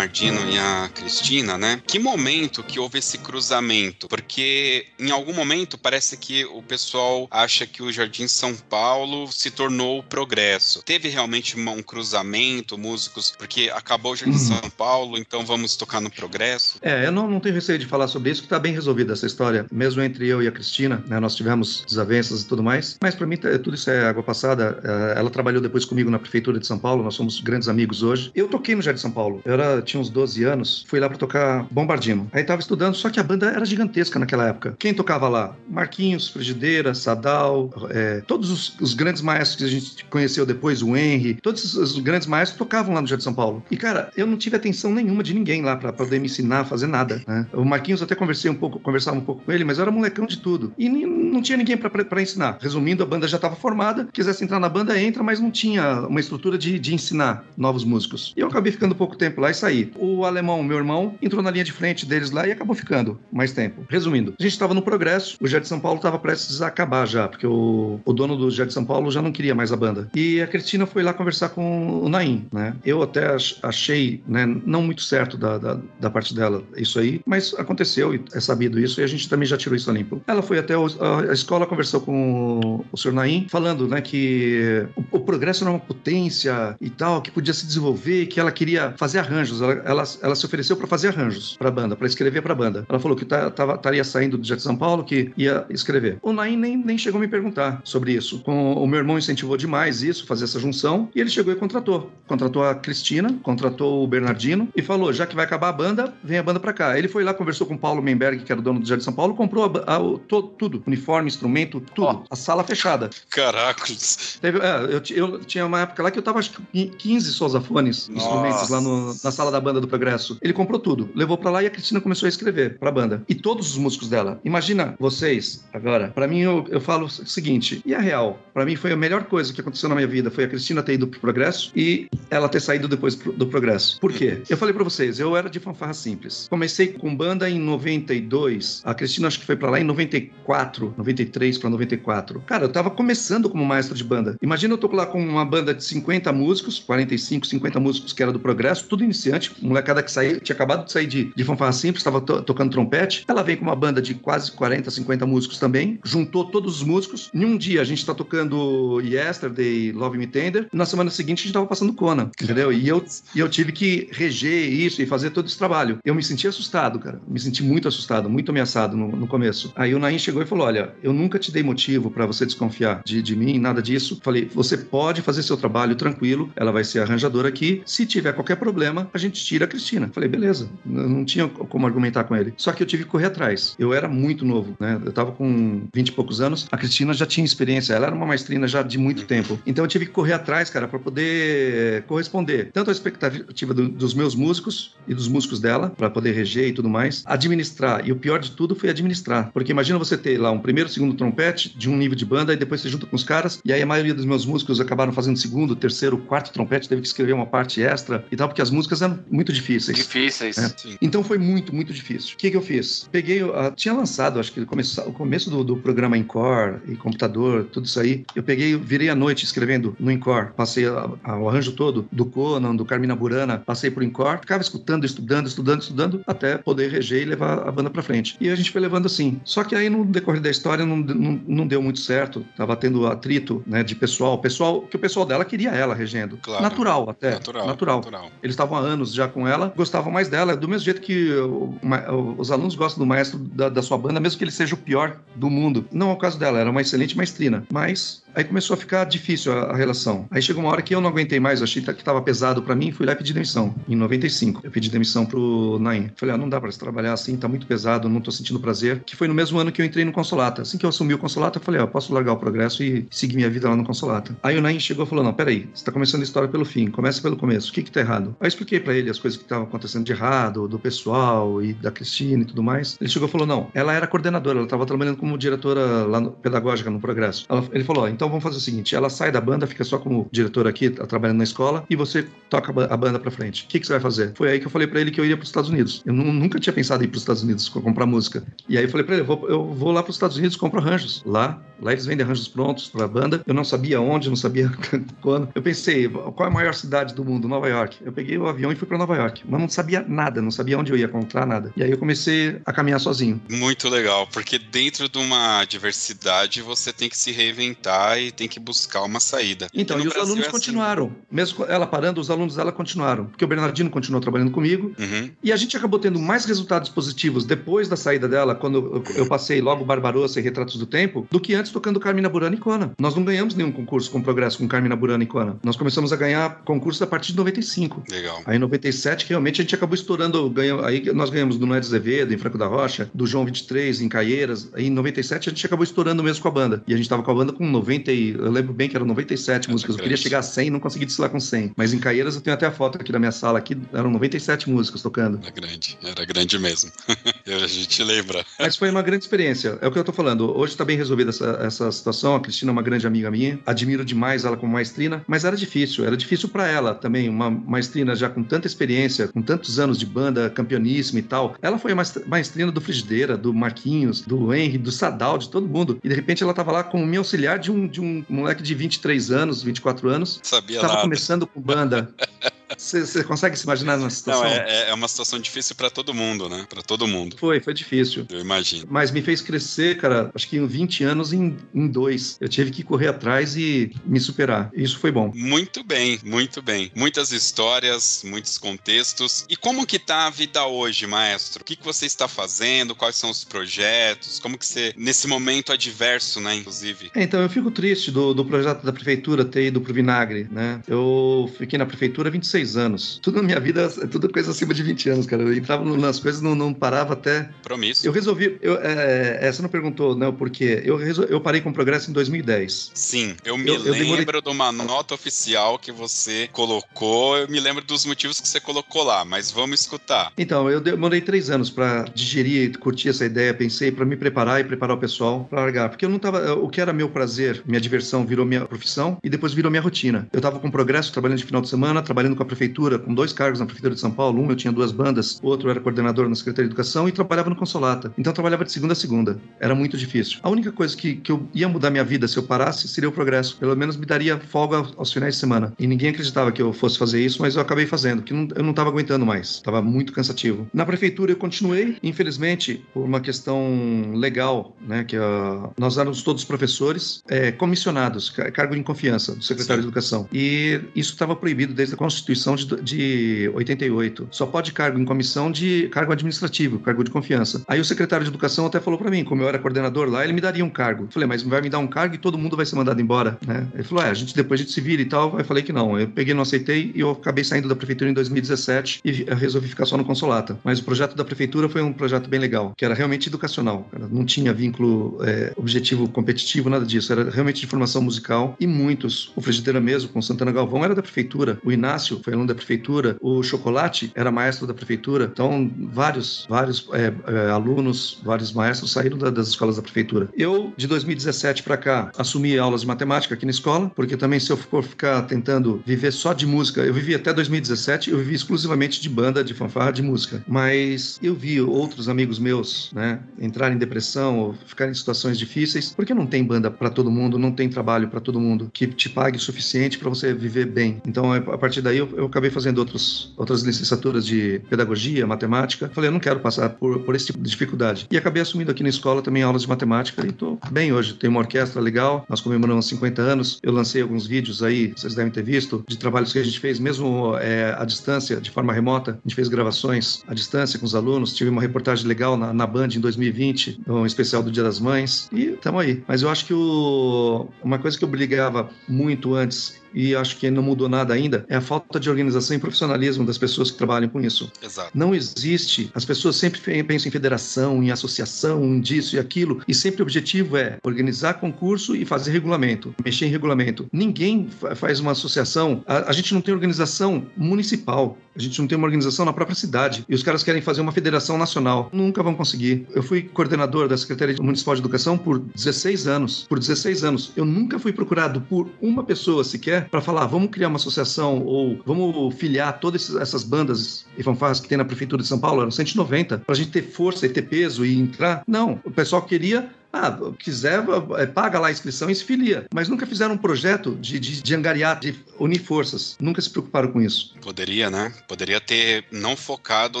Bernardino e a Cristina, né? Que momento que houve esse cruzamento? Porque em algum momento parece que o pessoal acha que o Jardim São Paulo se tornou o progresso. Teve realmente um cruzamento, músicos, porque acabou o Jardim uhum. São Paulo, então vamos tocar no progresso? É, eu não, não tenho receio de falar sobre isso, que tá bem resolvida essa história, mesmo entre eu e a Cristina, né? Nós tivemos desavenças e tudo mais, mas para mim tá, tudo isso é água passada. É, ela trabalhou depois comigo na prefeitura de São Paulo, nós somos grandes amigos hoje. Eu toquei no de São Paulo. Eu era, tinha uns 12 anos, fui lá para tocar Bombardino. Aí tava estudando, só que a banda era gigantesca naquela época. Quem tocava lá? Marquinhos, Frigideira, Sadal, é, todos os, os, grandes maestros que a gente conheceu depois, o Henry, todos os, grandes maestros tocavam lá no Jardim São Paulo. E, cara, eu não tive atenção nenhuma de ninguém lá para poder me ensinar a fazer nada, né? O Marquinhos até conversei um pouco, conversava um pouco com ele, mas eu era molecão de tudo. E não tinha ninguém para ensinar. Resumindo, a banda já estava formada, quisesse entrar na banda, entra, mas não tinha uma estrutura de, de ensinar novos músicos. E eu acabei ficando pouco tempo lá e saí. O alemão, meu irmão, entrou na linha de frente deles lá e acabou ficando mais tempo. Resumindo, a gente estava no progresso, o Jardim São Paulo estava prestes a acabar já, porque o, o dono do Jardim São Paulo já não queria mais a banda. E a Cristina foi lá conversar com o Naim, né? Eu até achei, né, não muito certo da, da, da parte dela isso aí, mas aconteceu e é sabido isso e a gente também já tirou isso a limpo. Ela foi até o, a, a, escola, conversou com o, o senhor Naim, falando, né, que o, o progresso era uma potência e tal, que podia se desenvolver, que ela queria fazer arranjos. Ela, ela, ela se ofereceu para fazer arranjos para a banda, para escrever para a banda. Ela falou que tá, estaria saindo do Jet de São Paulo, que ia escrever. O Nain nem, nem chegou a me perguntar sobre isso. Com, o meu irmão incentivou demais isso, fazer essa junção, e ele chegou e contratou. Contratou a Cristina, contratou o Bernardino e falou: já que vai acabar a banda, vem a banda para cá. Ele foi lá, conversou com o Paulo Menberg, que era o dono do Jardim São Paulo, comprou a, a, o, to, tudo: uniforme, instrumento, tudo. Oh. A sala fechada. Caracos. Teve, é, eu, eu, tinha uma época lá que eu tava, acho que 15 sosafones, instrumentos lá no, na sala da banda do Progresso. Ele comprou tudo, levou para lá e a Cristina começou a escrever pra banda. E todos os músicos dela. Imagina vocês, agora, para mim eu, eu falo o seguinte, e a real? Para mim foi a melhor coisa que aconteceu na minha vida, foi a Cristina ter ido pro Progresso e ela ter saído depois do Progresso. Por quê? Eu falei para vocês, eu era de fanfarra simples. Comecei com banda em 92, a Cristina acho que foi para lá em 94, 93 para 94. Cara, eu tava começando como maestro de banda. Imagina eu tô lá com uma banda de 50 músicos, 45, 50 músicos que era do Progresso, tudo iniciante, molecada que saiu, tinha acabado de sair de, de fanfarra simples, estava to, tocando trompete. Ela vem com uma banda de quase 40, 50 músicos também, juntou todos os músicos. Em um dia a gente está tocando Yesterday, Love Me Tender, na semana seguinte a gente estava passando Conan, entendeu? E eu, e eu tive que reger isso e fazer todo esse trabalho. Eu me senti assustado, cara. Me senti muito assustado, muito ameaçado no, no começo. Aí o Nain chegou e falou: Olha, eu nunca te dei motivo para você desconfiar de, de mim, nada disso. Falei: Você pode fazer seu trabalho tranquilo, ela vai ser arranjadora aqui. Se tiver qualquer problema, a gente tira a Cristina. Falei, beleza. Eu não tinha como argumentar com ele. Só que eu tive que correr atrás. Eu era muito novo, né? Eu tava com 20 e poucos anos. A Cristina já tinha experiência. Ela era uma maestrina já de muito tempo. Então eu tive que correr atrás, cara, para poder corresponder tanto à expectativa do, dos meus músicos e dos músicos dela, para poder reger e tudo mais, administrar. E o pior de tudo foi administrar. Porque imagina você ter lá um primeiro, segundo trompete de um nível de banda, e depois você junta com os caras, e aí a maioria dos meus músicos acabaram fazendo segundo, terceiro, quarto trompete, teve que escrever uma parte extra e tal, porque as músicas eram muito difíceis. Difíceis. É. Então foi muito, muito difícil. O que, que eu fiz? Peguei, uh, tinha lançado, acho que começo, o começo do, do programa Encore e computador, tudo isso aí. Eu peguei, virei a noite escrevendo no Encore, passei a, a, o arranjo todo do Conan, do Carmina Burana, passei por Encore, ficava escutando, estudando, estudando, estudando, até poder reger e levar a banda pra frente. E a gente foi levando assim. Só que aí no decorrer da história não, não, não deu muito certo, tava tendo atrito, né, de pessoal, pessoal, que o pessoal dela queria ela regendo. Claro. Natural até. Natural, natural. natural. Eles estavam há anos já com ela, gostavam mais dela, do mesmo jeito que o- ma- os alunos gostam do maestro da, da sua banda, mesmo que ele seja o pior do mundo. Não é o caso dela, era uma excelente maestrina, mas aí começou a ficar difícil a, a relação. Aí chegou uma hora que eu não aguentei mais, achei que estava pesado pra mim, fui lá e pedi demissão, em 95. Eu pedi demissão pro Naim. Falei, ah, não dá se trabalhar assim, tá muito pesado, não tô sentindo prazer. Que foi no mesmo ano que eu entrei no Consolata. Assim que eu assumi o Consolata, eu falei, ó, posso largar o progresso e seguir minha vida lá no Consolata. Aí o Naim chegou e falou, não, peraí, você tá começando a história pelo fim, começa pelo começo, o que que tá errado? Aí eu expliquei pra ele as coisas que estavam acontecendo de errado, do pessoal e da Cristina e tudo mais. Ele chegou e falou, não, ela era coordenadora, ela tava trabalhando como diretora lá no, pedagógica no Progresso. Ela- ele falou, então vamos fazer o seguinte, ela sai da banda, fica só como diretora aqui, tá trabalhando na escola, e você toca a ba- a banda pra frente. O que que você vai fazer? Foi aí que eu falei pra ele que eu iria pros Estados Unidos. Eu nu- nunca tinha pensado em ir pros Estados Unidos co- comprar música. E aí eu falei pra ele, eu vou, eu vou lá pros Estados Unidos, compro arranjos. Lá, lá eles vendem arranjos prontos pra banda. Eu não sabia onde, não sabia [laughs] quando. Eu pensei, qual é a maior cidade do mundo? Nova York. Eu peguei o avião e fui pra Nova York. Mas não sabia nada, não sabia onde eu ia comprar nada. E aí eu comecei a caminhar sozinho. Muito legal, porque dentro de uma diversidade você tem que se reinventar e tem que buscar uma saída. Então, no e os Brasil alunos é assim. continuaram. Mesmo ela parando, os alunos dela continuaram. Porque o Bernardino continuou trabalhando comigo. Uhum. E a gente acabou tendo mais resultados positivos depois da saída dela, quando eu, eu passei logo Barbarossa e Retratos do Tempo, do que antes tocando Carmina Burana e Conan. Nós não ganhamos nenhum concurso com progresso com Carmina Burana e Conan. Nós começamos a ganhar concursos a partir de 95. Legal. Aí em 97, realmente a gente acabou estourando. Ganha, aí nós ganhamos do Noé de Azevedo, em Franco da Rocha, do João 23, em Caieiras. Aí em 97 a gente acabou estourando mesmo com a banda. E a gente tava com a banda com 90. E, eu lembro bem que eram 97 Essa músicas. Eu queria chegar a 100 e não consegui desfilar com 100. Mas em Caieiras eu tenho até a foto aqui da minha sala. Aqui eram 97 músicas tocando. Era grande, era grande mesmo. [laughs] a gente lembra. Mas foi uma grande experiência. É o que eu tô falando. Hoje tá bem resolvida essa, essa situação. A Cristina é uma grande amiga minha. Admiro demais ela como maestrina. Mas era difícil. Era difícil para ela também. Uma maestrina já com tanta experiência, com tantos anos de banda, campeoníssima e tal. Ela foi a maest- maestrina do Frigideira, do Marquinhos, do Henry, do Sadal, de todo mundo. E de repente ela tava lá como minha auxiliar de um, de um moleque de 23 anos, 24 anos. Sabia Tava nada. começando com banda. [laughs] Você consegue se imaginar nessa Não, situação? é, é uma situação difícil pra todo mundo, né? Pra todo mundo. Foi, foi difícil. Eu imagino. Mas me fez crescer, cara, acho que em 20 anos em, em dois. Eu tive que correr atrás e me superar. Isso foi bom. Muito bem, muito bem. Muitas histórias, muitos contextos. E como que tá a vida hoje, maestro? O que, que você está fazendo? Quais são os projetos? Como que você, nesse momento adverso, né, inclusive? É, Então, eu fico triste do, do projeto da prefeitura ter ido pro vinagre, né? Eu fiquei na prefeitura há 26 anos. Tudo na minha vida tudo coisa acima de 20 anos, cara. Eu entrava nas coisas, não, não parava até. Promissor. Eu resolvi. Eu, é, é, você não perguntou, né, o porquê. Eu, resol- eu parei com o progresso em 2010. Sim, eu me Eu- eu demorei- lembro de uma nota oficial que você colocou. Eu me lembro dos motivos que você colocou lá, mas vamos escutar. Então, eu demorei três anos pra digerir, curtir essa ideia, pensei pra me preparar e preparar o pessoal pra largar, porque eu não tava, o que era meu prazer, minha diversão virou minha profissão e depois virou minha rotina. Eu tava com progresso, trabalhando de final de semana, trabalhando com a prefeitura, com dois cargos na prefeitura de São Paulo, um eu tinha duas bandas, outro era coordenador na Secretaria de Educação e trabalhava no Consolata. Então eu trabalhava de segunda a segunda. Era muito difícil. A única coisa que, que eu ia mudar minha vida se eu parasse seria o progresso. Pelo menos me daria folga aos, finais de semana. E ninguém acreditava que eu fosse fazer isso, mas eu acabei fazendo, que não- eu não estava aguentando mais. Estava muito cansativo. Na prefeitura eu continuei, infelizmente, por uma questão legal, né, que ah, nós éramos todos professores é, comissionados, ca- cargo de confiança do secretário Sim. de Educação. E isso estava proibido desde a Constituição de, do- de 88. Só pode cargo em comissão de cargo administrativo, cargo de confiança. Aí o secretário de Educação até falou para mim, como eu era coordenador lá, ele me daria um cargo. Eu falei, mas vai me dar um cargo e todo mundo vai ser mandado embora, né? Ele falou, é, a gente depois a gente se vira e tal. Eu falei que não. Eu peguei, não aceitei e eu acabei saindo da prefeitura em 2017 e resolvi ficar só no Consolata. Mas o projeto da prefeitura foi um projeto bem legal, que era realmente educacional. Não tinha vínculo é, objetivo competitivo, nada disso. Era realmente de formação musical e muitos. O Frigideira mesmo, com Santana Galvão, era da prefeitura. O Inácio foi aluno da prefeitura. O Chocolate era maestro da prefeitura. Então, vários, vários é, é, alunos, vários maestros saíram da, das escolas da prefeitura. Eu, de 2017 para cá, assumi aulas de matemática aqui na escola, porque também se eu for ficar tentando viver só de música, eu vivi até 2017, eu vivi exclusivamente de banda, de fanfarra, de música. Mas eu vi outros amigos meus, né, entrarem em depressão ou ficarem em situações difíceis, porque não tem banda para todo mundo, não tem trabalho para todo mundo que te pague o suficiente para você viver bem. Então, a partir daí, eu, eu acabei fazendo outros, outras licenciaturas de pedagogia, matemática. Falei, eu não quero passar por, por esse tipo de dificuldade. E acabei assumindo aqui na escola também aulas de matemática e tô bem hoje. Tenho uma orquestra legal, nós comemoramos 50 anos. Eu lancei alguns vídeos aí, vocês devem ter visto, de trabalhos que a gente fez, mesmo é, à distância, de forma remota. A gente fez gravações à distância com os alunos. Tive uma reportagem legal na, na Band em 2020, um especial do Dia das Mães. E estamos aí. Mas eu acho que o, uma coisa que eu brigava muito antes e acho que não mudou nada ainda, é a falta de organização e profissionalismo das pessoas que trabalham com isso. Exato. Não existe. As pessoas sempre pensam em federação, em associação, em disso e aquilo, e sempre o objetivo é organizar concurso e fazer regulamento, mexer em regulamento. Ninguém faz uma associação, a, a gente não tem organização municipal. A gente não tem uma organização na própria cidade. E os caras querem fazer uma federação nacional. Nunca vão conseguir. Eu fui coordenador da Secretaria Municipal de Educação por 16 anos. Por 16 anos. Eu nunca fui procurado por uma pessoa sequer para falar, vamos criar uma associação ou vamos filiar todas essas bandas e fanfarras que tem na Prefeitura de São Paulo. Eram 190. Pra gente ter força e ter peso e entrar. Não. O pessoal queria ah, quiser, é, paga lá a inscrição e se filia. Mas nunca fizeram um projeto de, de, de angariar, de unir forças. Nunca se preocuparam com isso. Poderia, né? Poderia ter não focado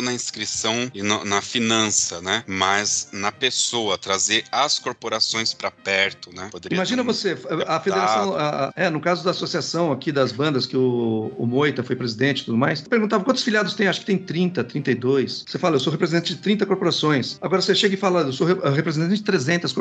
na inscrição e no, na finança, né? Mas na pessoa, trazer as corporações para perto, né? Poderia Imagina você, a federação, a, é, no caso da associação aqui das bandas, que o, o Moita foi presidente e tudo mais, perguntava quantos filiados tem? Acho que tem 30, 32. Você fala, eu sou representante de 30 corporações. Agora você chega e fala, eu sou representante de 300 corporações,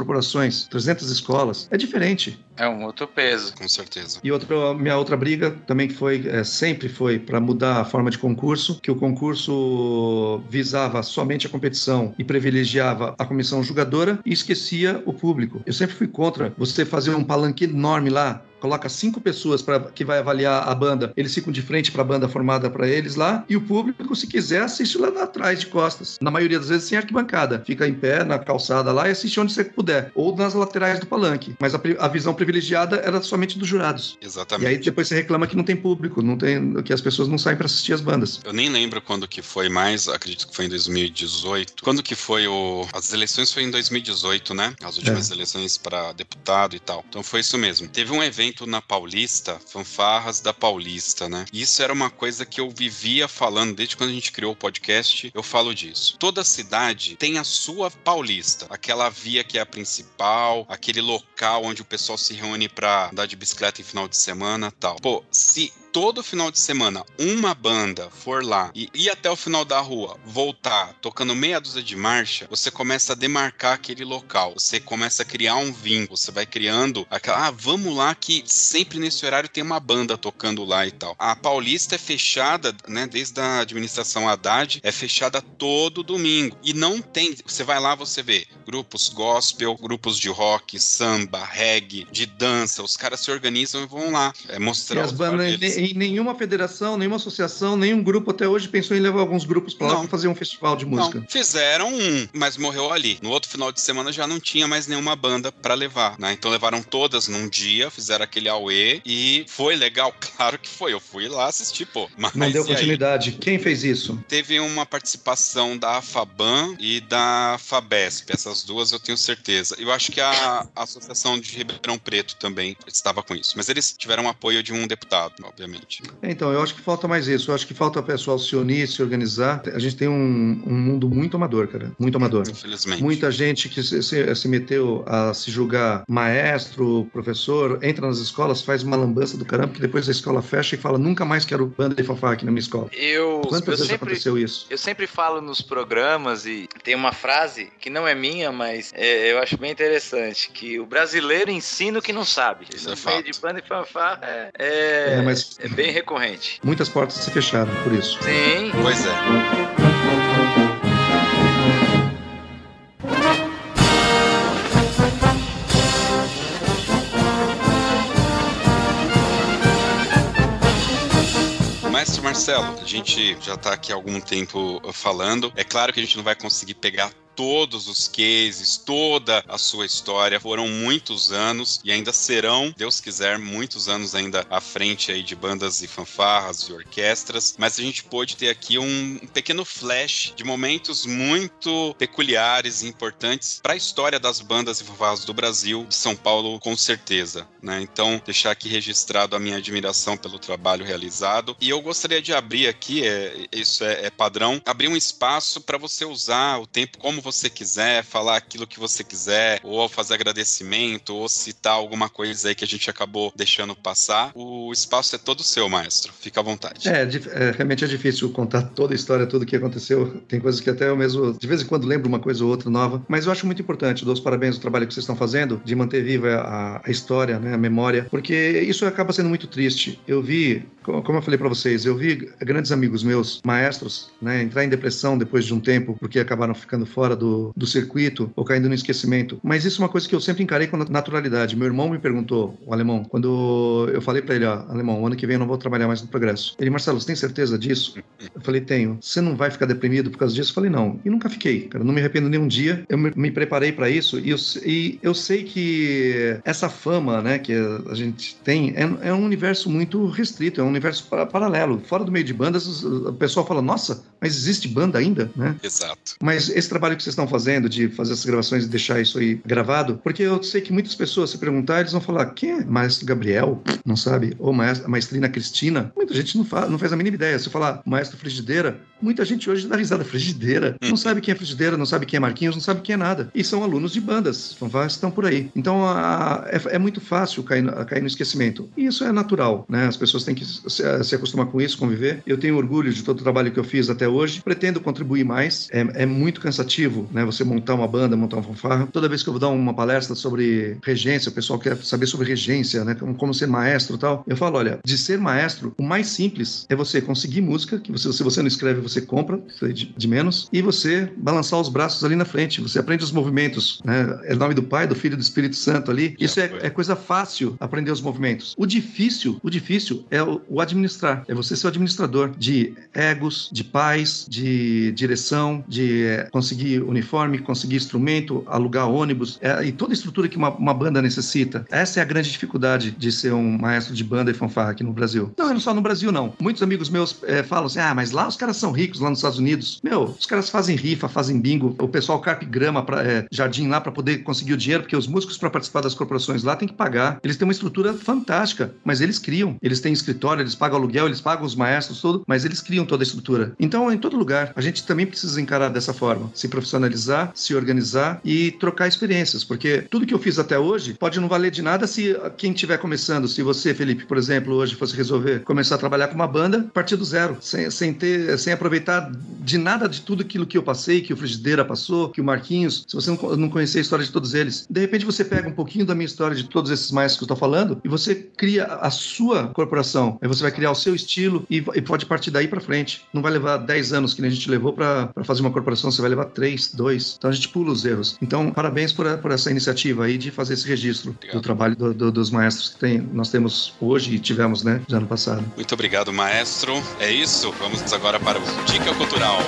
300 escolas. É diferente. É um outro peso. Com certeza. E outra, minha outra briga também que foi, é, sempre foi para mudar a forma de concurso, que o concurso visava somente a competição e privilegiava a comissão julgadora e esquecia o público. Eu sempre fui contra você fazer um palanque enorme lá coloca cinco pessoas para que vai avaliar a banda, eles ficam de frente para a banda formada para eles lá, e o público, se quiser, assiste lá atrás de costas. Na maioria das vezes sem arquibancada. Fica em pé na calçada lá e assiste onde você puder, ou nas laterais do palanque. Mas a, a visão privilegiada era somente dos jurados. Exatamente. E aí depois você reclama que não tem público, não tem que as pessoas não saem para assistir as bandas. Eu nem lembro quando que foi mais, acredito que foi em 2018. Quando que foi o as eleições foi em 2018, né? As últimas é. eleições para deputado e tal. Então foi isso mesmo. Teve um evento evento na Paulista, fanfarras da Paulista, né? Isso era uma coisa que eu vivia falando desde quando a gente criou o podcast. Eu falo disso. Toda cidade tem a sua Paulista, aquela via que é a principal, aquele local onde o pessoal se reúne para andar de bicicleta em final de semana, tal. Pô, se todo final de semana uma banda for lá e ir até o final da rua, voltar tocando meia dúzia de marcha, você começa a demarcar aquele local, você começa a criar um vínculo, você vai criando aquela, ah, vamos lá que sempre nesse horário tem uma banda tocando lá e tal. A Paulista é fechada, né, desde a administração Haddad, é fechada todo domingo. E não tem, você vai lá, você vê grupos gospel, grupos de rock, samba, reggae, de dança, os caras se organizam e vão lá é, mostrar e as bandas nenhuma federação, nenhuma associação, nenhum grupo até hoje pensou em levar alguns grupos para lá para fazer um festival de música. Não, fizeram um, mas morreu ali. No outro final de semana já não tinha mais nenhuma banda para levar, né? Então levaram todas num dia, fizeram aquele AUE e foi legal, [laughs] claro que foi. Eu fui lá assistir, pô. Mas não deu continuidade. Aí? Quem fez isso? Teve uma participação da FABAN e da FABESP, essas duas eu tenho certeza. Eu acho que a, a Associação de Ribeirão Preto também estava com isso, mas eles tiveram apoio de um deputado, obviamente obviamente. Então, eu acho que falta mais isso. Eu acho que falta o pessoal se unir, se organizar. A gente tem um, um mundo muito amador, cara. Muito amador. Infelizmente. Muita gente que se, se, se, meteu a se julgar maestro, professor, entra nas escolas, faz uma lambança do caramba, que depois a escola fecha e fala: nunca mais quero banda de fanfarra aqui na minha escola. Eu, Quantas eu vezes sempre, aconteceu isso? Eu sempre falo nos programas e tem uma frase que não é minha, mas é, eu acho bem interessante: que o brasileiro ensina o que não sabe. Isso é meio fato. de banda e fanfarra é, é, É, mas é bem recorrente. Muitas portas se fecharam por isso. Sim. Pois é. Marcelo, a gente já está aqui há algum tempo falando. É claro que a gente não vai conseguir pegar todos os cases, toda a sua história. Foram muitos anos e ainda serão, Deus quiser, muitos anos ainda à frente aí de bandas e fanfarras e orquestras. Mas a gente pôde ter aqui um pequeno flash de momentos muito peculiares e importantes para a história das bandas e fanfarras do Brasil, de São Paulo, com certeza. Né? Então, deixar aqui registrado a minha admiração pelo trabalho realizado. E eu gostaria de abrir aqui, é, isso é, é padrão, abrir um espaço para você usar o tempo como você quiser, falar aquilo que você quiser, ou fazer agradecimento, ou citar alguma coisa aí que a gente acabou deixando passar. O espaço é todo seu, maestro. Fica à vontade. É, é realmente é difícil contar toda a história, tudo o que aconteceu. Tem coisas que até eu mesmo, de vez em quando, lembro uma coisa ou outra nova. Mas eu acho muito importante, dou os parabéns ao trabalho que vocês estão fazendo, de manter viva a, a história, né, a memória, porque isso acaba sendo muito triste. Eu vi, como eu falei para vocês, eu vi grandes amigos meus, maestros, né, entrar em depressão depois de um tempo, porque acabaram ficando fora do, do circuito ou caindo no esquecimento. Mas isso é uma coisa que eu sempre encarei com naturalidade. Meu irmão me perguntou, o alemão, quando eu falei para ele, ó, alemão, ano que vem eu não vou trabalhar mais no Progresso. Ele, Marcelo, você tem certeza disso? Eu falei, tenho. Você não vai ficar deprimido por causa disso? Eu falei, não. E nunca fiquei, cara. Não me arrependo nem um dia. Eu me, me preparei para isso e eu, e eu, sei que essa fama, né, que a gente tem é, é um universo muito restrito, é um universo para, paralelo. Fora do meio de bandas, o pessoal fala, nossa, mas existe banda ainda, né? Exato. Mas esse trabalho que vocês estão fazendo de fazer essas gravações e deixar isso aí gravado, porque eu sei que muitas pessoas se perguntar, eles vão falar, quem é Maestro Gabriel? Não sabe? Ou Maestrina Cristina? Muita gente não, faz, não faz a mínima ideia. Se eu falar Maestro Frigideira, muita gente hoje dá risada Frigideira. Não sabe quem é Frigideira, não sabe quem é Marquinhos, não sabe quem é nada. E são alunos de bandas, estão por aí. Então a, é, é, muito fácil cair, cair no esquecimento. E isso é natural, né? As pessoas têm que se, se acostumar com isso, conviver. Eu tenho orgulho de todo o trabalho que eu fiz até hoje. Pretendo contribuir mais. É, é muito cansativo, né? Você montar uma banda, montar uma fanfarra. Toda vez que eu vou dar uma palestra sobre regência, o pessoal quer saber sobre regência, né? Como, como ser maestro e tal. Eu falo, olha, de ser maestro, o mais simples é você conseguir música, que você, se você não escreve, você compra, de, de menos, e você balançar os braços ali na frente. Você aprende os movimentos, né? É o nome do Pai, do Filho e do Espírito Santo ali. Isso é, é coisa fácil, aprender os movimentos. O difícil, o difícil é o, o administrar. É você ser o administrador de egos, de paz, de direção, de é, conseguir uniforme, conseguir instrumento, alugar ônibus é, e toda a estrutura que uma, uma, banda necessita. Essa é a grande dificuldade de ser um maestro de banda e fanfarra aqui no Brasil. Não, é só no Brasil, não. Muitos amigos meus é, falam assim: ah, mas lá os caras são ricos, lá nos Estados Unidos. Meu, os caras fazem rifa, fazem bingo, o pessoal carpe grama, pra, é, jardim lá para poder conseguir o dinheiro, porque os músicos para participar das corporações lá têm que pagar. Eles têm uma estrutura fantástica, mas eles criam. Eles têm escritório, eles pagam aluguel, eles pagam os maestros, tudo, mas eles criam toda a estrutura. Então, em todo lugar, a gente também precisa encarar dessa forma, se se organizar e trocar experiências, porque tudo que eu fiz até hoje pode não valer de nada se quem estiver começando, se você, Felipe, por exemplo, hoje fosse resolver começar a trabalhar com uma banda, partir do zero, sem, sem ter, sem aproveitar de nada de tudo aquilo que eu passei, que o Frigideira passou, que o Marquinhos, se você não, não conhecer a história de todos eles, de repente você pega um pouquinho da minha história de todos esses maestros que eu estou falando e você cria a sua corporação, aí você vai criar o seu estilo e, e pode partir daí para frente. Não vai levar 10 anos que a gente levou para fazer uma corporação, você vai levar 3, 2. Então a gente pula os erros. Então, parabéns por, por essa iniciativa aí de fazer esse registro obrigado. do trabalho do, do, dos maestros que tem, nós temos hoje e tivemos, né, já no passado. Muito obrigado, maestro. É isso. Vamos agora para o Dica Cultural.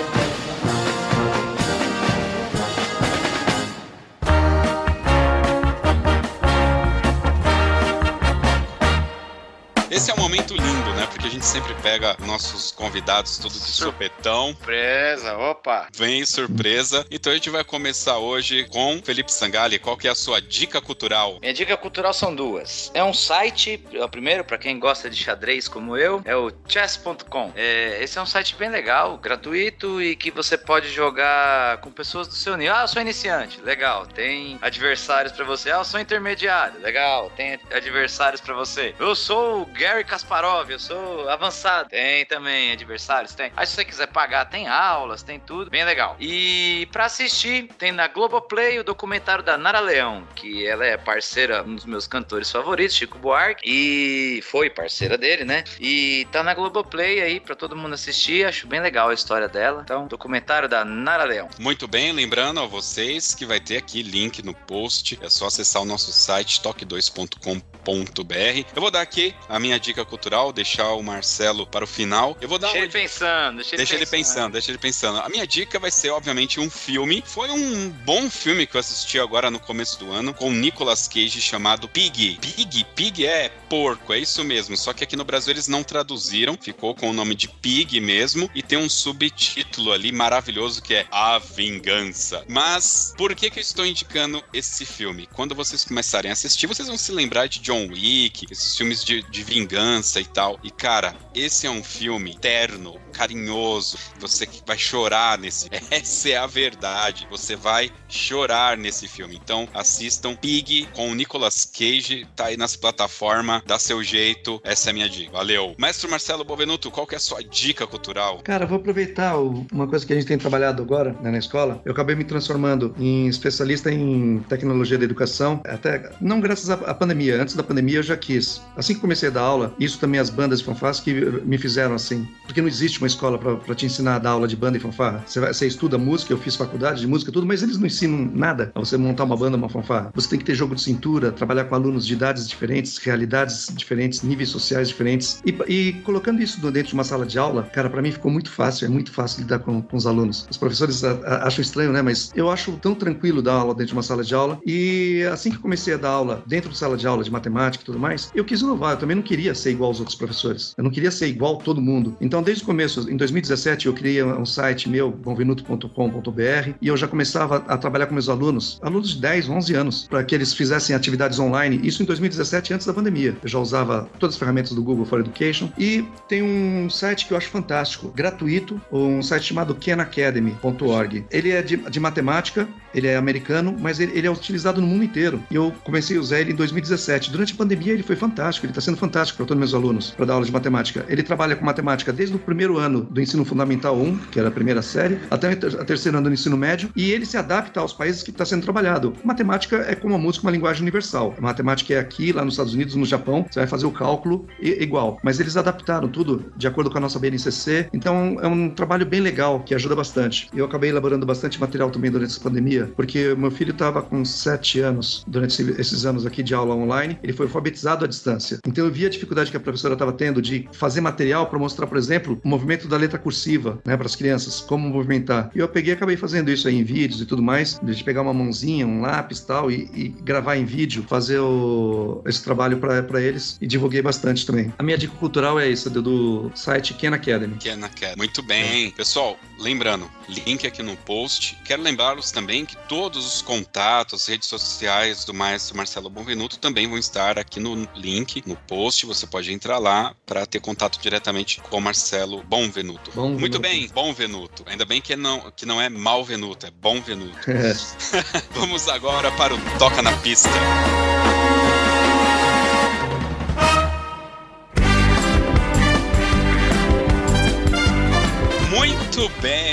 Esse é um momento lindo, né? Porque a gente sempre pega nossos convidados tudo de sopetão. Surpresa, opa! Vem surpresa. Então a gente vai começar hoje com Felipe Sangali. Qual que é a sua dica cultural? Minha dica cultural são duas. É um site, o primeiro, para quem gosta de xadrez como eu, é o chess.com. É, esse é um site bem legal, gratuito e que você pode jogar com pessoas do seu nível. Ah, eu sou iniciante, legal. Tem adversários para você. Ah, eu sou intermediário, legal. Tem adversários para você. Eu sou o Gary Kasparov, eu sou avançado. Tem também adversários, tem. Aí se você quiser pagar, tem aulas, tem tudo, bem legal. E para assistir, tem na Globoplay o documentário da Nara Leão, que ela é parceira, um dos meus cantores favoritos, Chico Buarque, e foi parceira dele, né? E tá na Globoplay aí para todo mundo assistir, acho bem legal a história dela. Então, documentário da Nara Leão. Muito bem, lembrando a vocês que vai ter aqui link no post, é só acessar o nosso site toque2.com.br. Eu vou dar aqui a minha dica cultural, deixar o Marcelo para o final. Eu vou dar Deixa ele pensando, deixa ele Deixa ele pensando. pensando, deixa ele pensando. A minha dica vai ser, obviamente, um filme. Foi um bom filme que eu assisti agora no começo do ano, com o Nicolas Cage, chamado Pig. Pig? Pig é porco, é isso mesmo. Só que aqui no Brasil eles não traduziram, ficou com o nome de Pig mesmo, e tem um subtítulo ali maravilhoso que é A Vingança. Mas, por que que eu estou indicando esse filme? Quando vocês começarem a assistir, vocês vão se lembrar de John Wick, esses filmes de, de vingança e tal. E, cara, esse é um filme terno, carinhoso. Você vai chorar nesse. [laughs] Essa é a verdade. Você vai chorar nesse filme. Então, assistam Pig com o Nicolas Cage. Tá aí nas plataformas. Dá seu jeito. Essa é a minha dica. Valeu. Mestre Marcelo Bovenuto, qual que é a sua dica cultural? Cara, vou aproveitar uma coisa que a gente tem trabalhado agora né, na escola. Eu acabei me transformando em especialista em tecnologia da educação, até não graças à, pandemia. Antes da pandemia eu já quis. Assim que comecei a dar aula, isso também as bandas fanfarras que me fizeram assim. Porque não existe uma escola para te ensinar a dar aula de banda e fanfarra. Você, vai- você estuda música, eu fiz faculdade de música, tudo, mas eles não ensinam nada a você montar uma banda, uma fanfarra. Você tem que ter jogo de cintura, trabalhar com alunos de idades diferentes, realidades diferentes, níveis sociais diferentes. E, e colocando isso dentro de uma sala de aula, cara, para mim ficou muito fácil, é muito fácil lidar com, com os alunos. Os professores a- a- acham estranho, né? Mas eu acho tão tranquilo dar aula dentro de uma sala de aula. E assim que comecei a dar aula dentro de sala de aula de matemática e tudo mais, eu quis inovar. Eu também não queria ser igual aos outros professores. Eu não queria ser igual a todo mundo. Então, desde o começo, em 2017, eu criei um site meu, bonvenuto.com.br, e eu já começava a trabalhar com meus alunos, alunos de 10, 11 anos, para que eles fizessem atividades online. Isso em 2017, antes da pandemia. Eu já usava todas as ferramentas do Google for Education. E tem um site que eu acho fantástico, gratuito, um site chamado kenacademy.org. Ele é de, de matemática, ele é americano, mas ele, ele é utilizado no mundo inteiro. E eu comecei a usar ele em 2017. Durante a pandemia, ele foi fantástico, ele está sendo fantástico para todos meus alunos, para dar aula de matemática. Ele trabalha com matemática desde o primeiro ano do ensino fundamental 1, que era a primeira série, até a terceira ano do ensino médio, e ele se adapta aos países que está sendo trabalhado. Matemática é como a música, uma linguagem universal. A matemática é aqui, lá nos Estados Unidos, no Japão, você vai fazer o cálculo igual. Mas eles adaptaram tudo de acordo com a nossa BNCC, então é um trabalho bem legal, que ajuda bastante. Eu acabei elaborando bastante material também durante essa pandemia, porque meu filho estava com sete anos, durante esse- esses anos aqui de aula online, ele foi alfabetizado à distância. Então eu vi a dificuldade que a professora estava tendo de fazer material para mostrar, por exemplo, o movimento da letra cursiva, né, para as crianças, como movimentar. E eu peguei acabei fazendo isso aí em vídeos e tudo mais, de pegar uma mãozinha, um lápis tal, e, e gravar em vídeo, fazer o- esse trabalho para eles e divulguei bastante também. A minha dica cultural é essa, do, site Ken Academy. É na queda. Muito bem. Pessoal, lembrando, link aqui no post. Quero lembrá-los também que todos os contatos, redes sociais do maestro Marcelo Bonvenuto também vão estar aqui no link, no post. Você pode entrar lá para ter contato diretamente com o Marcelo Bonvenuto. Bonvenuto. Muito bem, Bonvenuto. Ainda bem que não, que não é Malvenuto, é Bonvenuto. É. [laughs] Vamos agora para o Toca na Pista. Muito bem.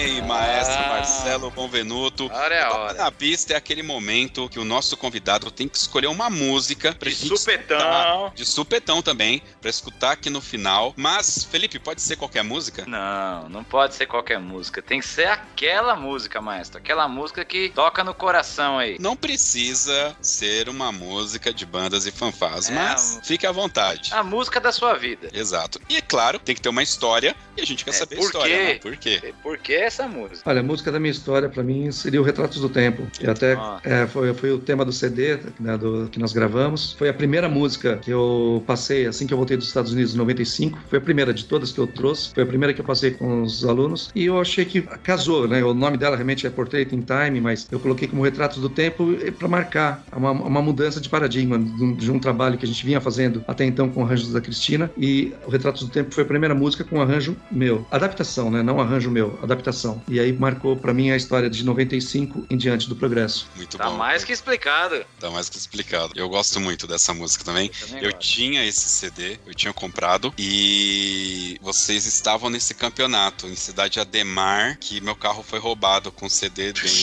Marcelo Bonvenuto. Hora é a hora. na pista é aquele momento que o nosso convidado tem que escolher uma música pra De gente supetão. escutar. De supetão também, pra escutar aqui no final. Mas, Felipe, pode ser qualquer música? Não, não pode ser qualquer música. Tem que ser aquela música, maestro. Aquela música que toca no coração aí. Não precisa ser uma música de bandas e fanfarras, É, mas um- fique à vontade. A música da sua vida. Exato. E é claro, tem que ter uma história e a gente quer É, saber a história, quê? né? Por quê? Por que essa música? Olha, a música da minha história, pra mim, seria o Retratos do Tempo. E até Ah. é, foi, foi o tema do CD né, do, que nós gravamos. Foi a primeira música que eu passei assim que eu voltei dos Estados Unidos em 95. Foi a primeira de todas que eu trouxe. Foi a primeira que eu passei com os alunos. E eu achei que casou, né? O nome dela realmente é Portrait in Time, mas eu coloquei como Retratos do Tempo para marcar uma, uma mudança de paradigma de um, de um trabalho que a gente vinha fazendo até então com arranjos da Cristina. E o Retratos do Tempo foi a primeira música com arranjo meu. Adaptação, né? Não arranjo meu, adaptação. E aí marcou para mim a história de 95 em diante do progresso. Muito Tá bom. mais que explicado. Tá mais que explicado. Eu gosto muito dessa música também. Também Eu tinha esse CD, eu tinha comprado e vocês estavam nesse campeonato em Cidade Ademar, que meu carro foi roubado com CD dentro. [laughs]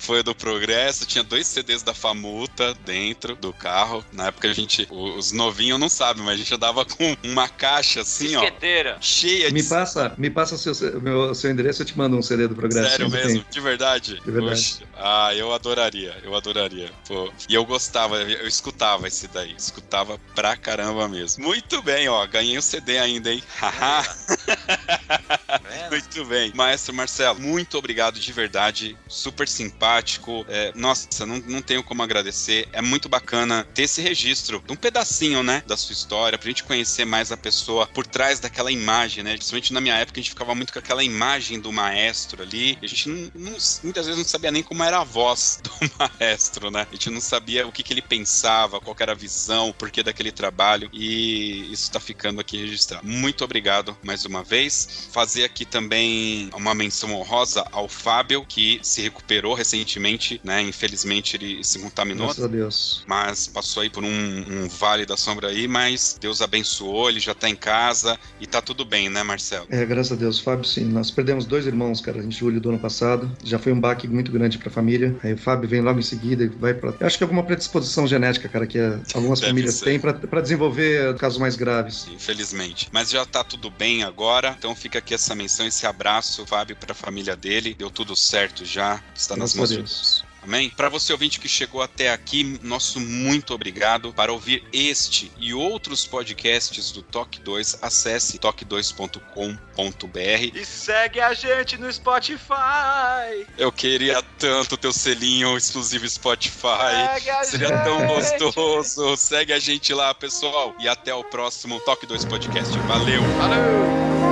foi do Progresso, tinha dois CDs da Famuta dentro do carro. Na época a gente, os novinhos não sabem, mas a gente andava com uma caixa assim, ó, Disqueteira. cheia de Me passa, me passa seu, meu, seu endereço, eu te mando um CD do Progresso. Sério mesmo? De verdade? De verdade. Ah, eu adoraria, eu adoraria. Pô. E eu gostava, eu escutava esse daí. Escutava pra caramba mesmo. Muito bem, ó. Ganhei o CD ainda, hein? [laughs] Haha. [laughs] muito bem. Maestro Marcelo, muito obrigado de verdade. Super simpático. É, nossa, não, não tenho como agradecer. É muito bacana ter esse registro, um pedacinho, né, da sua história, pra gente conhecer mais a pessoa por trás daquela imagem, né? Principalmente na minha época, a gente ficava muito com aquela imagem do maestro ali. A gente não, não, muitas vezes não sabia nem como era a voz [laughs] do maestro, né? A gente não sabia o que, que ele pensava, qual era a visão, o porquê daquele trabalho. E isso tá ficando aqui registrado. Muito obrigado mais uma vez. Fazer aqui também uma menção honrosa ao Fábio, que se recuperou recentemente, né? Infelizmente ele se contaminou. Graças a Deus. Mas passou aí por um, um vale da sombra aí, mas Deus abençoou, ele já tá em casa e tá tudo bem, né, Marcelo? É, graças a Deus. Fábio, sim. Nós perdemos dois irmãos, cara, em julho do ano passado. Já foi um baque muito grande pra família. Aí o Fábio vem logo em seguida e vai pra. Eu acho que é alguma predisposição genética, cara, que é, algumas Deve famílias ser. têm pra, pra desenvolver casos mais graves. Infelizmente. Mas já tá tudo bem agora. Então fica aqui essa menção, esse abraço, Fábio, pra família dele. Deu tudo certo já. Está nas mãos a de Deus. Amém? Para você ouvinte que chegou até aqui, nosso muito obrigado. Para ouvir este e outros podcasts do Toque 2, acesse toque2.com.br. E segue a gente no Spotify. Eu queria tanto teu selinho exclusivo Spotify. Segue a Seria tão gente. gostoso. Segue a gente lá, pessoal. E até o próximo Toque 2 Podcast. Valeu! Valeu!